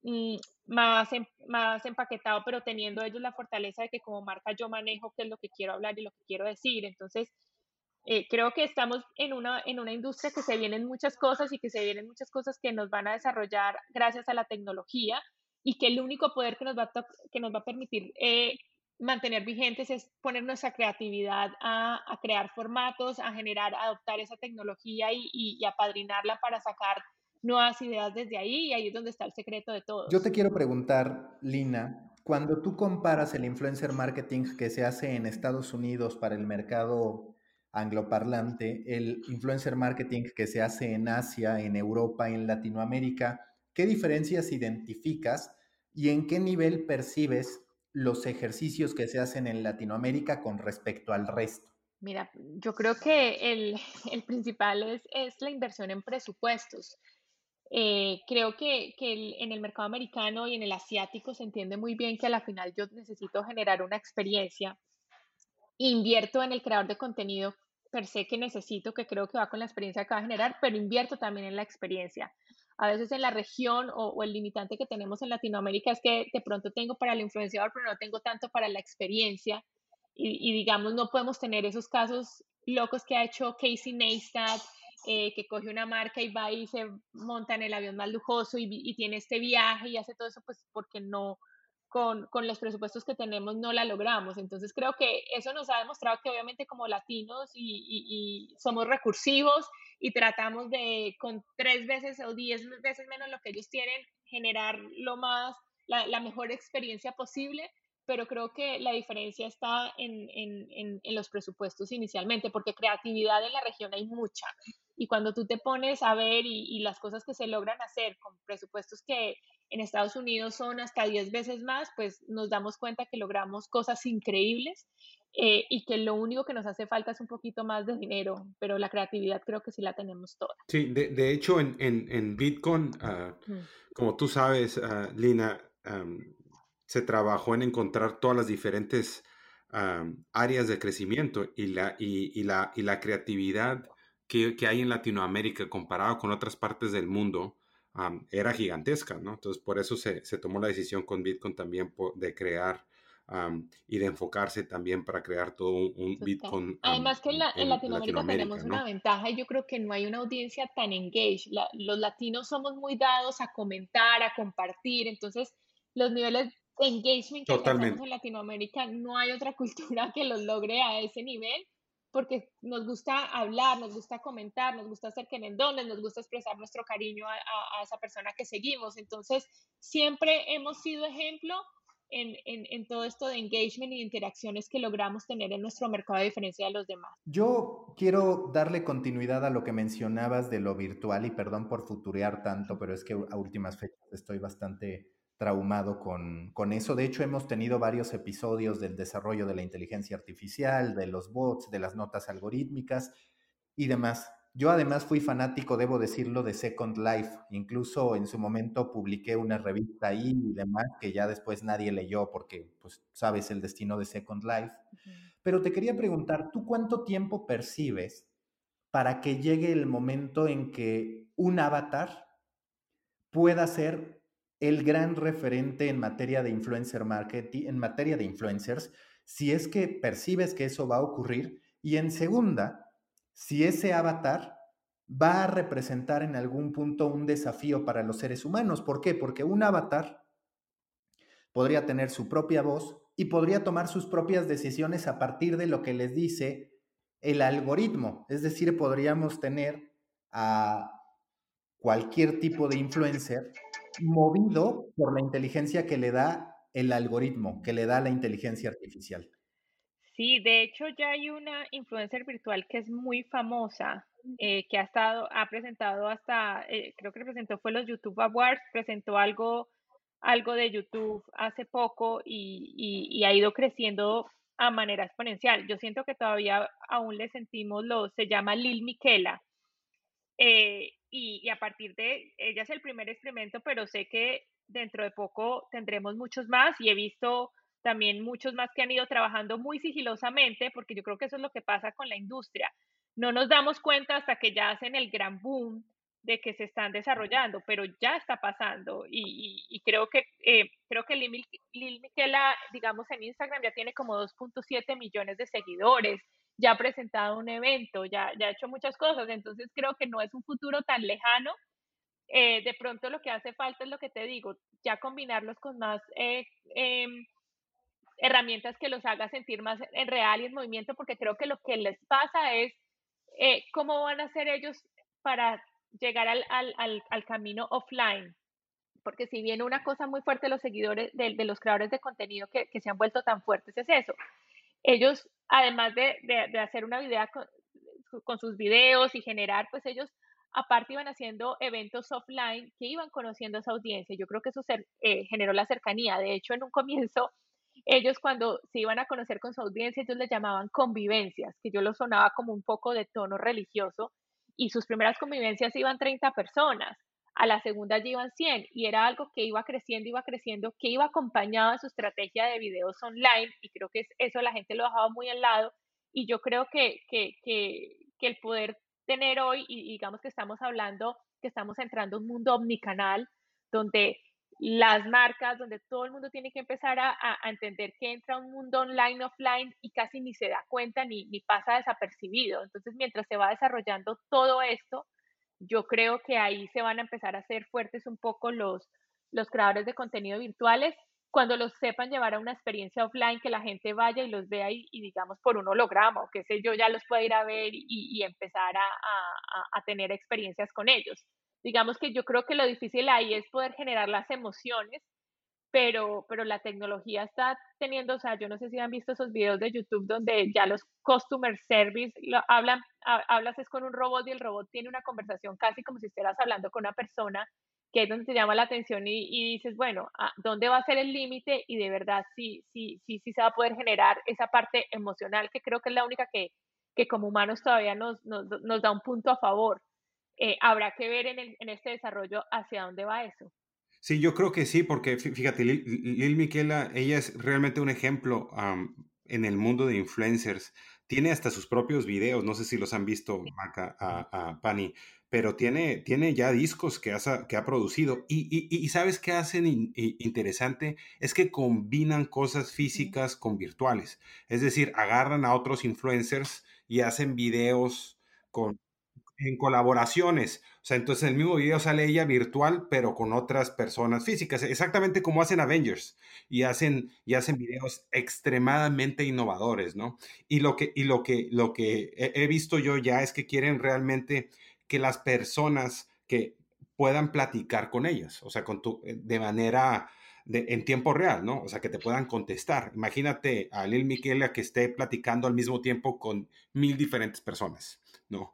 Speaker 2: mm, más, em, más empaquetado, pero teniendo ellos la fortaleza de que como marca yo manejo qué es lo que quiero hablar y lo que quiero decir. Entonces, eh, creo que estamos en una, en una industria que se vienen muchas cosas y que se vienen muchas cosas que nos van a desarrollar gracias a la tecnología y que el único poder que nos va a, que nos va a permitir eh, mantener vigentes es poner nuestra creatividad a, a, crear formatos, a generar, a adoptar esa tecnología y, y, y apadrinarla para sacar nuevas ideas desde ahí y ahí es donde está el secreto de todo.
Speaker 1: Yo te quiero preguntar, Lina, cuando tú comparas el influencer marketing que se hace en Estados Unidos para el mercado angloparlante, el influencer marketing que se hace en Asia, en Europa, en Latinoamérica, ¿qué diferencias identificas y en qué nivel percibes los ejercicios que se hacen en Latinoamérica con respecto al resto?
Speaker 2: Mira, yo creo que el, principal es, es, la inversión en presupuestos. Eh, creo que, que en el mercado americano y en el asiático se entiende muy bien que a la final yo necesito generar una experiencia. Invierto en el creador de contenido per se que necesito, que creo que va con la experiencia que va a generar, pero invierto también en la experiencia. A veces en la región o, el limitante que tenemos en Latinoamérica es que de pronto tengo para el influenciador, pero no tengo tanto para la experiencia. Y, digamos, no podemos tener esos casos locos que ha hecho Casey Neistat, eh, que coge una marca y va y se monta en el avión más lujoso y, y, tiene este viaje y hace todo eso, pues porque no, con, con, los presupuestos que tenemos no la logramos. Entonces creo que eso nos ha demostrado que obviamente como latinos y, somos recursivos y tratamos de con tres veces o diez veces menos lo que ellos tienen, generar lo más, la, mejor experiencia posible pero creo que la diferencia está en, en, en, los presupuestos inicialmente, porque creatividad en la región hay mucha. Y cuando tú te pones a ver y, las cosas que se logran hacer con presupuestos que en Estados Unidos son hasta 10 veces más, pues nos damos cuenta que logramos cosas increíbles eh, y que lo único que nos hace falta es un poquito más de dinero, pero la creatividad creo que sí la tenemos toda.
Speaker 4: Sí, de, de hecho en, en, en Bitcoin, uh, como tú sabes, uh, Lina, um, se trabajó en encontrar todas las diferentes áreas de crecimiento y la, y, la, y la creatividad que, que, hay en Latinoamérica comparado con otras partes del mundo era gigantesca, ¿no? Entonces, por eso se, se, tomó la decisión con Bitcoin también de crear y de enfocarse también para crear todo un, Bitcoin.
Speaker 2: Además que en, Latinoamérica, tenemos una ventaja y yo creo que no hay una audiencia tan engaged. los latinos somos muy dados a comentar, a compartir, entonces los niveles engagement que tenemos en Latinoamérica, no hay otra cultura que los logre a ese nivel, porque nos gusta hablar, nos gusta comentar, nos gusta hacer quenendones, nos gusta expresar nuestro cariño a, esa persona que seguimos. Entonces, siempre hemos sido ejemplo en, todo esto de engagement y interacciones que logramos tener en nuestro mercado a diferencia de los demás.
Speaker 1: Yo quiero darle continuidad a lo que mencionabas de lo virtual y perdón por futurear tanto, pero es que a últimas fechas estoy bastante traumado con, con, eso. De hecho, hemos tenido varios episodios del desarrollo de la inteligencia artificial, de los bots, de las notas algorítmicas y demás. Yo además fui fanático, debo decirlo, de Second Life. Incluso en su momento publiqué una revista ahí y demás que ya después nadie leyó porque, pues, sabes el destino de Second Life. Pero te quería preguntar, ¿tú cuánto tiempo percibes para que llegue el momento en que un avatar pueda ser el gran referente en materia de influencer marketing, en materia de influencers, si es que percibes que eso va a ocurrir. Y en segunda, si ese avatar va a representar en algún punto un desafío para los seres humanos. ¿Por qué? Porque un avatar podría tener su propia voz y podría tomar sus propias decisiones a partir de lo que les dice el algoritmo. Es decir, podríamos tener a cualquier tipo de influencer movido por la inteligencia que le da el algoritmo, que le da la inteligencia artificial.
Speaker 2: Sí, de hecho ya hay una influencer virtual que es muy famosa, eh, que ha estado, ha presentado hasta, eh, creo que presentó fue los YouTube Awards, presentó algo, algo de YouTube hace poco y, ha ido creciendo a manera exponencial. Yo siento que todavía aún le sentimos lo, se llama Lil Miquela. Eh, y, a partir de, ella es el primer experimento, pero sé que dentro de poco tendremos muchos más y he visto también muchos más que han ido trabajando muy sigilosamente, porque yo creo que eso es lo que pasa con la industria. No nos damos cuenta hasta que ya hacen el gran boom de que se están desarrollando, pero ya está pasando y, creo que eh, creo que Lil, Lil Miquela, digamos en Instagram ya tiene como 2.7 millones de seguidores ya ha presentado un evento, ya, ya ha hecho muchas cosas, entonces creo que no es un futuro tan lejano. Eh, de pronto lo que hace falta es lo que te digo, ya combinarlos con más eh, em, herramientas que los haga sentir más en real y en movimiento, porque creo que lo que les pasa es eh, cómo van a hacer ellos para llegar al, al, al, camino offline. Porque si bien una cosa muy fuerte de los seguidores, de, de los creadores de contenido que, que, se han vuelto tan fuertes es eso, ellos, además de, de, hacer una idea con, sus videos y generar, pues ellos aparte iban haciendo eventos offline que iban conociendo a esa audiencia. Yo creo que eso eh, generó la cercanía. De hecho, en un comienzo, ellos cuando se iban a conocer con su audiencia, ellos les llamaban convivencias, que yo lo sonaba como un poco de tono religioso, y sus primeras convivencias iban 30 personas, a la segunda ya iban 100, y era algo que iba creciendo, iba creciendo, que iba acompañado de su estrategia de videos online, y creo que eso la gente lo dejaba muy al lado, y yo creo que, que, que, que el poder tener hoy, y digamos que estamos hablando, que estamos entrando en un mundo omnicanal, donde las marcas, donde todo el mundo tiene que empezar a, entender que entra un mundo online, offline y casi ni se da cuenta ni, ni pasa desapercibido. Entonces, mientras se va desarrollando todo esto, yo creo que ahí se van a empezar a hacer fuertes un poco los, los creadores de contenido virtuales cuando los sepan llevar a una experiencia offline, que la gente vaya y los vea y, digamos por un holograma o qué sé yo, ya los pueda ir a ver y, empezar a, tener experiencias con ellos. Digamos que yo creo que lo difícil ahí es poder generar las emociones, pero, pero la tecnología está teniendo, o sea, yo no sé si han visto esos videos de YouTube donde ya los customer service hablan, hablas es con un robot y el robot tiene una conversación casi como si estuvieras hablando con una persona que es donde te llama la atención y, dices, bueno, ¿dónde va a ser el límite? Y de verdad sí, sí, sí, sí se va a poder generar esa parte emocional que creo que es la única que, que como humanos todavía nos, nos, nos da un punto a favor. Eh, habrá que ver en, el, en, este desarrollo hacia dónde va eso.
Speaker 4: Sí, yo creo que sí, porque fíjate, Lil, Miquela, ella es realmente un ejemplo en el mundo de influencers. Tiene hasta sus propios videos, no sé si los han visto, Maca, a, a Pani, pero tiene, tiene ya discos que, que ha producido. Y, ¿sabes qué hacen interesante? Es que combinan cosas físicas con virtuales. Es decir, agarran a otros influencers y hacen videos con, en colaboraciones. Sea, entonces en el mismo video sale ella virtual, pero con otras personas físicas, exactamente como hacen Avengers. Y hacen, y hacen videos extremadamente innovadores, ¿no? Y lo que, y lo que, lo que he visto yo ya es que quieren realmente que las personas que puedan platicar con ellas, o sea, con eh, de manera en tiempo real, ¿no? O sea, que te puedan contestar. Imagínate a Lil Miquela que esté platicando al mismo tiempo con mil diferentes personas, ¿no?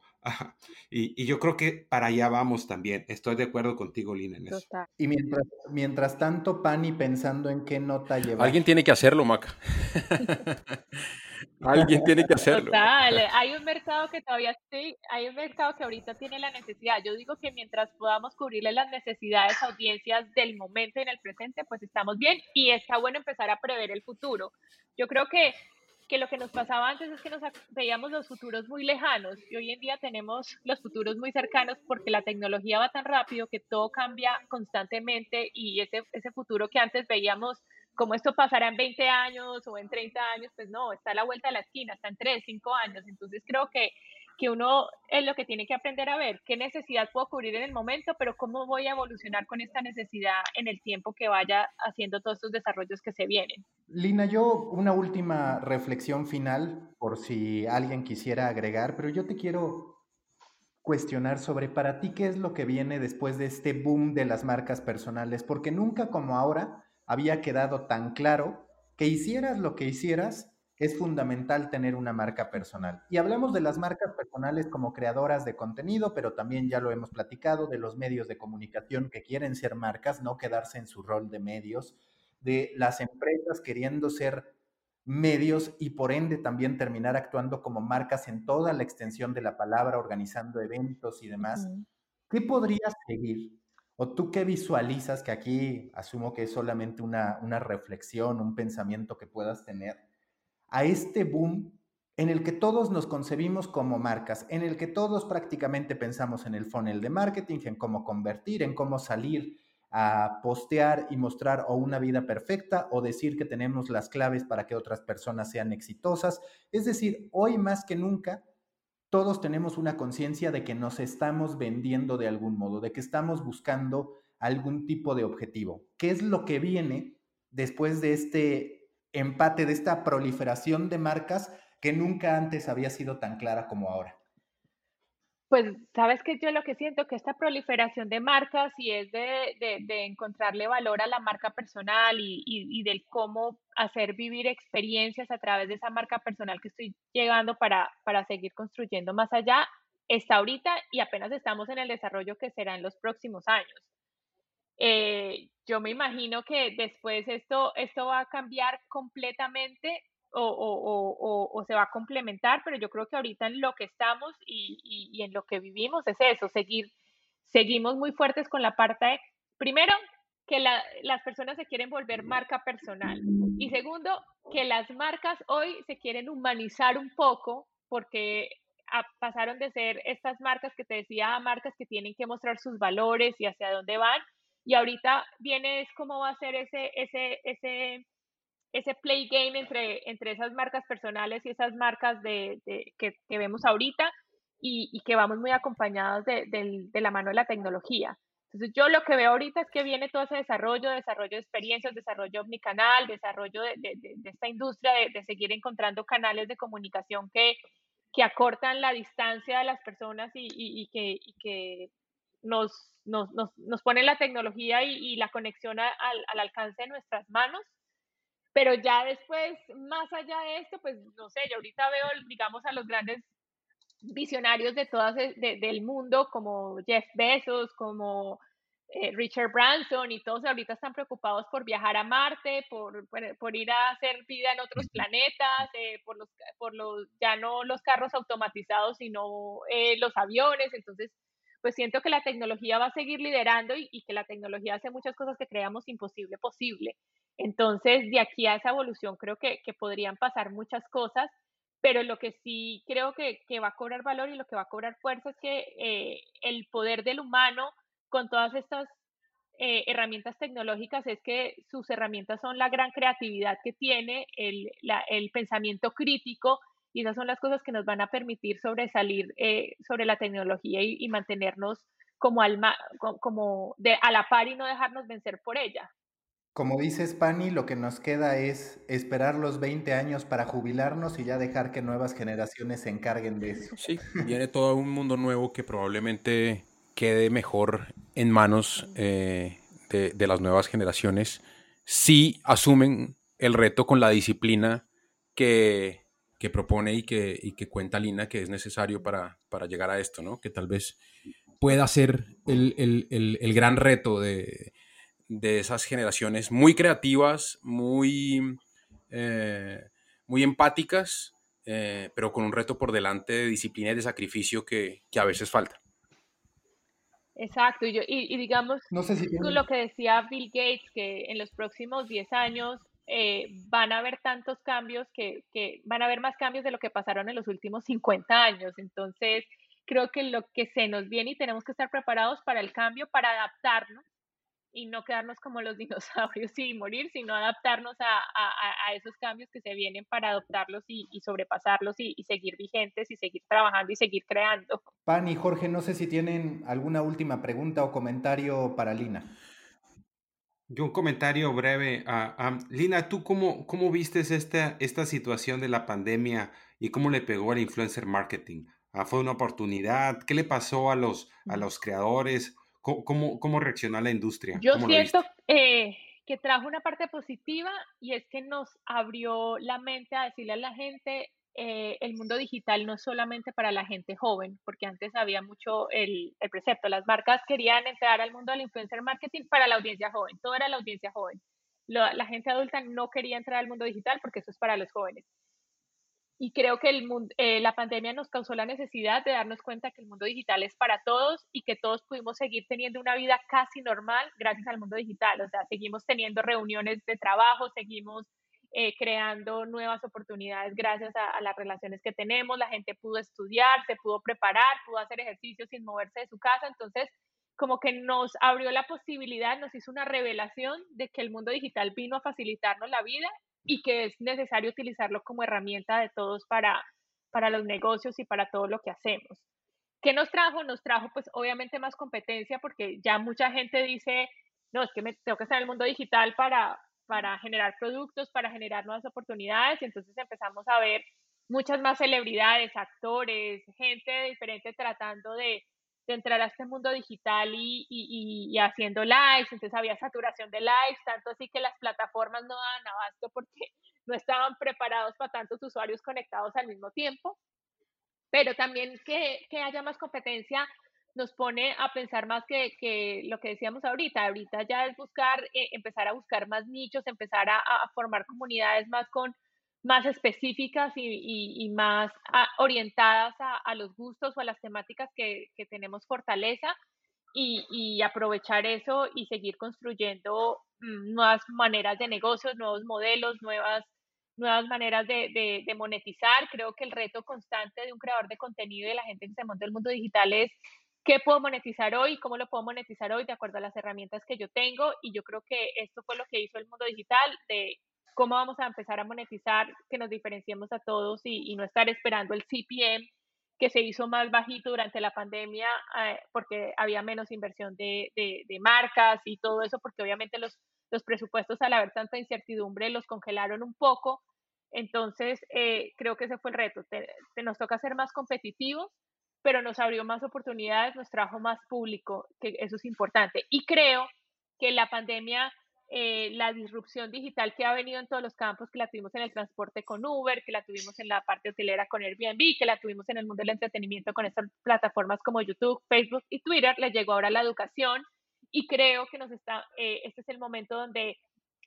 Speaker 4: Y, yo creo que para allá vamos también. Estoy de acuerdo contigo, Lina, en eso.
Speaker 1: Y mientras, mientras tanto, Pani pensando en qué nota llevar.
Speaker 3: Alguien tiene que hacerlo, Maca. Alguien tiene que hacerlo.
Speaker 2: Total, hay un mercado que todavía sí, hay un mercado que ahorita tiene la necesidad. Yo digo que mientras podamos cubrirle las necesidades a audiencias del momento y en el presente, pues estamos bien y está bueno empezar a prever el futuro. Yo creo que que lo que nos pasaba antes es que nos veíamos los futuros muy lejanos y hoy en día tenemos los futuros muy cercanos porque la tecnología va tan rápido que todo cambia constantemente y ese, ese futuro que antes veíamos como esto pasará en 20 años o en 30 años, pues no, está a la vuelta de la esquina, está en 3, 5 años. Entonces creo que, que uno es lo que tiene que aprender a ver, qué necesidad puedo cubrir en el momento, pero cómo voy a evolucionar con esta necesidad en el tiempo que vaya haciendo todos estos desarrollos que se vienen.
Speaker 1: Lina, yo una última reflexión final, por si alguien quisiera agregar, pero yo te quiero cuestionar sobre para ti qué es lo que viene después de este boom de las marcas personales, porque nunca como ahora había quedado tan claro que hicieras lo que hicieras, es fundamental tener una marca personal. Y hablamos de las marcas personales como creadoras de contenido, pero también ya lo hemos platicado de los medios de comunicación que quieren ser marcas, no quedarse en su rol de medios, de las empresas queriendo ser medios y por ende también terminar actuando como marcas en toda la extensión de la palabra, organizando eventos y demás. ¿Qué podría seguir? ¿O tú qué visualizas, que aquí asumo que es solamente una, una reflexión, un pensamiento que puedas tener, a este boom en el que todos nos concebimos como marcas, en el que todos prácticamente pensamos en el funnel de marketing, en cómo convertir, en cómo salir a postear y mostrar o una vida perfecta o decir que tenemos las claves para que otras personas sean exitosas. Es decir, hoy más que nunca todos tenemos una conciencia de que nos estamos vendiendo de algún modo, de que estamos buscando algún tipo de objetivo. ¿Qué es lo que viene después de este empate, de esta proliferación de marcas que nunca antes había sido tan clara como ahora?
Speaker 2: Pues sabes que yo lo que siento que esta proliferación de marcas y es de, encontrarle valor a la marca personal y, y, del cómo hacer vivir experiencias a través de esa marca personal que estoy llegando para, para seguir construyendo más allá, está ahorita y apenas estamos en el desarrollo que será en los próximos años. Eh, yo me imagino que después esto, esto va a cambiar completamente o, se va a complementar, pero yo creo que ahorita en lo que estamos y, en lo que vivimos es eso, seguir, seguimos muy fuertes con la parte, primero, que las personas se quieren volver marca personal y segundo, que las marcas hoy se quieren humanizar un poco porque pasaron de ser estas marcas que te decía, marcas que tienen que mostrar sus valores y hacia dónde van y ahorita viene es cómo va a ser ese, ese, ese, ese play game entre, entre esas marcas personales y esas marcas de, que, vemos ahorita y, que vamos muy acompañados de, la mano de la tecnología. Entonces yo lo que veo ahorita es que viene todo ese desarrollo, desarrollo de experiencias, desarrollo omnicanal, desarrollo de, esta industria, de, seguir encontrando canales de comunicación que, que acortan la distancia de las personas y, que, y que nos, nos, nos, nos pone la tecnología y, la conexión al, al, alcance de nuestras manos. Pero ya después, más allá de esto, pues no sé, yo ahorita veo, digamos, a los grandes visionarios de todas del mundo, como Jeff Bezos, como eh, Richard Branson y todos ahorita están preocupados por viajar a Marte, por, por, ir a hacer vida en otros planetas, eh, por, los, por los, ya no los carros automatizados, sino eh, los aviones. Entonces, pues siento que la tecnología va a seguir liderando y, que la tecnología hace muchas cosas que creamos imposible posible. Entonces, de aquí a esa evolución creo que, podrían pasar muchas cosas, pero lo que sí creo que, va a cobrar valor y lo que va a cobrar fuerza es que eh, el poder del humano con todas estas eh, herramientas tecnológicas es que sus herramientas son la gran creatividad que tiene, el, el pensamiento crítico, y esas son las cosas que nos van a permitir sobresalir eh, sobre la tecnología y, mantenernos como, alma, como de, a la par y no dejarnos vencer por ella.
Speaker 1: Como dice Spani, lo que nos queda es esperar los 20 años para jubilarnos y ya dejar que nuevas generaciones se encarguen de eso.
Speaker 3: Sí, viene todo un mundo nuevo que probablemente quede mejor en manos eh, de, de, las nuevas generaciones si asumen el reto con la disciplina que, que propone y que, y que cuenta Lina que es necesario para, para, llegar a esto, ¿no? Que tal vez pueda ser el, el, el, gran reto de, de, esas generaciones muy creativas, muy, eh, muy empáticas, eh, pero con un reto por delante de disciplina y de sacrificio que, que a veces falta.
Speaker 2: Exacto, y, y, digamos, no sé si lo que decía Bill Gates, que en los próximos 10 años eh, van a haber tantos cambios que, van a haber más cambios de lo que pasaron en los últimos 50 años. Entonces, creo que lo que se nos viene y tenemos que estar preparados para el cambio, para adaptarnos y no quedarnos como los dinosaurios y morir, sino adaptarnos a esos cambios que se vienen para adoptarlos y, y sobrepasarlos y, y, seguir vigentes y seguir trabajando y seguir creando.
Speaker 1: Pan y Jorge, no sé si tienen alguna última pregunta o comentario para Lina.
Speaker 4: Yo un comentario breve. a Lina, ¿tú cómo, cómo vistes esta, esta situación de la pandemia y cómo le pegó al influencer marketing? Ah, ¿Fue una oportunidad? ¿Qué le pasó a los, a los creadores? ¿Cómo, cómo, reaccionó la industria?
Speaker 2: Yo siento eh, que trajo una parte positiva y es que nos abrió la mente a decirle a la gente, eh, el mundo digital no es solamente para la gente joven, porque antes había mucho el, precepto, las marcas querían entrar al mundo del influencer marketing para la audiencia joven, todo era la audiencia joven. La, gente adulta no quería entrar al mundo digital porque eso es para los jóvenes. Y creo que eh, la pandemia nos causó la necesidad de darnos cuenta que el mundo digital es para todos y que todos pudimos seguir teniendo una vida casi normal gracias al mundo digital. O sea, seguimos teniendo reuniones de trabajo, seguimos eh, creando nuevas oportunidades gracias a, las relaciones que tenemos. La gente pudo estudiar, se pudo preparar, pudo hacer ejercicio sin moverse de su casa. Entonces, como que nos abrió la posibilidad, nos hizo una revelación de que el mundo digital vino a facilitarnos la vida y que es necesario utilizarlo como herramienta de todos para, para los negocios y para todo lo que hacemos. ¿Qué nos trajo? Nos trajo pues obviamente más competencia porque ya mucha gente dice, no, es que me tengo que estar en el mundo digital para, para generar productos, para generar nuevas oportunidades. Y entonces empezamos a ver muchas más celebridades, actores, gente diferente tratando de, entrar a este mundo digital y, y, haciendo lives. Entonces había saturación de lives, tanto así que las plataformas no daban abasto porque no estaban preparados para tantos usuarios conectados al mismo tiempo. pero también que, que haya más competencia nos pone a pensar más que, que, lo que decíamos ahorita. Ahorita ya es buscar, eh, empezar a buscar más nichos, empezar a, formar comunidades más con más específicas y, y, más orientadas a, los gustos o a las temáticas que, que tenemos fortaleza y, y, aprovechar eso y seguir construyendo mm, nuevas maneras de negocios, nuevos modelos, nuevas nuevas maneras de, de, de, monetizar. Creo que el reto constante de un creador de contenido y de la gente que se monta el mundo digital es qué puedo monetizar hoy, cómo lo puedo monetizar hoy de acuerdo a las herramientas que yo tengo. Y yo creo que esto fue lo que hizo el mundo digital, de cómo vamos a empezar a monetizar, que nos diferenciemos a todos y, y no estar esperando el CPM que se hizo más bajito durante la pandemia eh, porque había menos inversión de, de, de, marcas y todo eso, porque obviamente los, los presupuestos al haber tanta incertidumbre los congelaron un poco. Entonces, eh, creo que ese fue el reto. Te, te nos toca ser más competitivos, pero nos abrió más oportunidades, nos trajo más público, que eso es importante. Y creo que la pandemia, eh, la disrupción digital que ha venido en todos los campos, que la tuvimos en el transporte con Uber, que la tuvimos en la parte hotelera con Airbnb, que la tuvimos en el mundo del entretenimiento con estas plataformas como YouTube, Facebook y Twitter, le llegó ahora la educación y creo que nos está, eh, este es el momento donde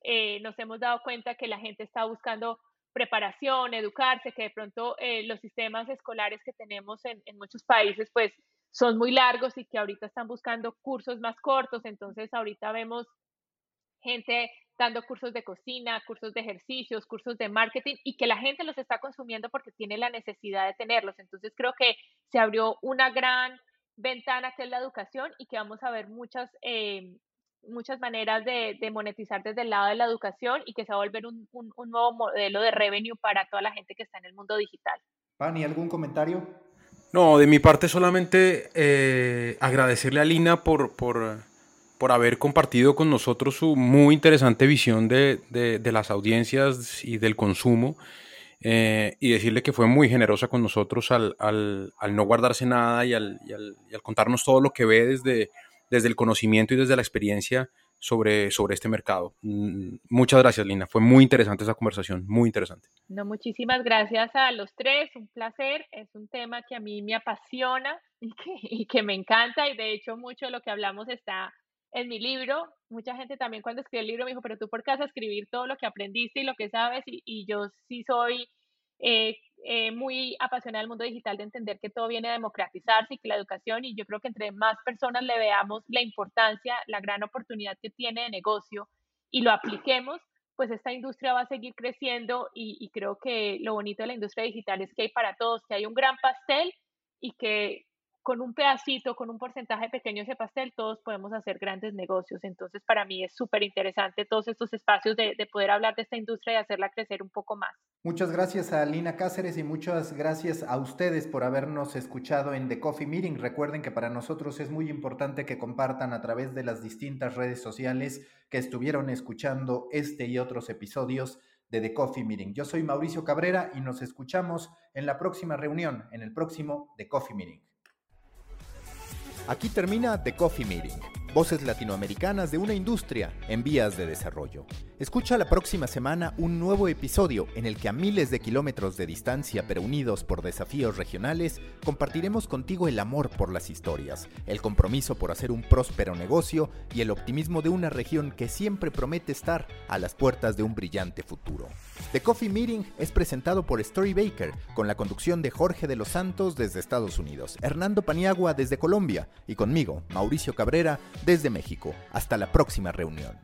Speaker 2: eh, nos hemos dado cuenta que la gente está buscando preparación, educarse, que de pronto eh, los sistemas escolares que tenemos en, muchos países pues son muy largos y que ahorita están buscando cursos más cortos, entonces ahorita vemos gente dando cursos de cocina, cursos de ejercicios, cursos de marketing y que la gente los está consumiendo porque tiene la necesidad de tenerlos. Entonces creo que se abrió una gran ventana que es la educación y que vamos a ver muchas, eh, muchas maneras de, de, monetizar desde el lado de la educación y que se va a volver un, un, un, nuevo modelo de revenue para toda la gente que está en el mundo digital.
Speaker 1: Pani, ¿algún comentario?
Speaker 3: No, de mi parte solamente eh, agradecerle a Lina por, por, por, haber compartido con nosotros su muy interesante visión de, de, de las audiencias y del consumo. Eh, y decirle que fue muy generosa con nosotros al, al, al no guardarse nada y al, y, al, y al, contarnos todo lo que ve desde, desde el conocimiento y desde la experiencia sobre, sobre este mercado. Mm, muchas gracias, Lina. Fue muy interesante esa conversación, muy interesante.
Speaker 2: No, muchísimas gracias a los tres. Un placer. Es un tema que a mí me apasiona y que, y que me encanta y de hecho mucho de lo que hablamos está en mi libro. Mucha gente también cuando escribí el libro me dijo, pero tú por qué vas a escribir todo lo que aprendiste y lo que sabes y, y yo sí soy eh, eh, muy apasionada del mundo digital de entender que todo viene a democratizarse y que la educación, y yo creo que entre más personas le veamos la importancia, la gran oportunidad que tiene de negocio y lo apliquemos, pues esta industria va a seguir creciendo y, y creo que lo bonito de la industria digital es que hay para todos, que hay un gran pastel y que con un pedacito, con un porcentaje pequeño de ese pastel, todos podemos hacer grandes negocios. Entonces, para mí es súper interesante todos estos espacios de, de, poder hablar de esta industria y hacerla crecer un poco más.
Speaker 1: Muchas gracias a Lina Cáceres y muchas gracias a ustedes por habernos escuchado en The Coffee Meeting. Recuerden que para nosotros es muy importante que compartan a través de las distintas redes sociales que estuvieron escuchando este y otros episodios de The Coffee Meeting. Yo soy Mauricio Cabrera y nos escuchamos en la próxima reunión, en el próximo The Coffee Meeting. Aquí termina The Coffee Meeting, voces latinoamericanas de una industria en vías de desarrollo. Escucha la próxima semana un nuevo episodio en el que a miles de kilómetros de distancia pero unidos por desafíos regionales, compartiremos contigo el amor por las historias, el compromiso por hacer un próspero negocio y el optimismo de una región que siempre promete estar a las puertas de un brillante futuro. The Coffee Meeting es presentado por Story Baker, con la conducción de Jorge de los Santos desde Estados Unidos, Hernando Paniagua desde Colombia y conmigo, Mauricio Cabrera, desde México. Hasta la próxima reunión.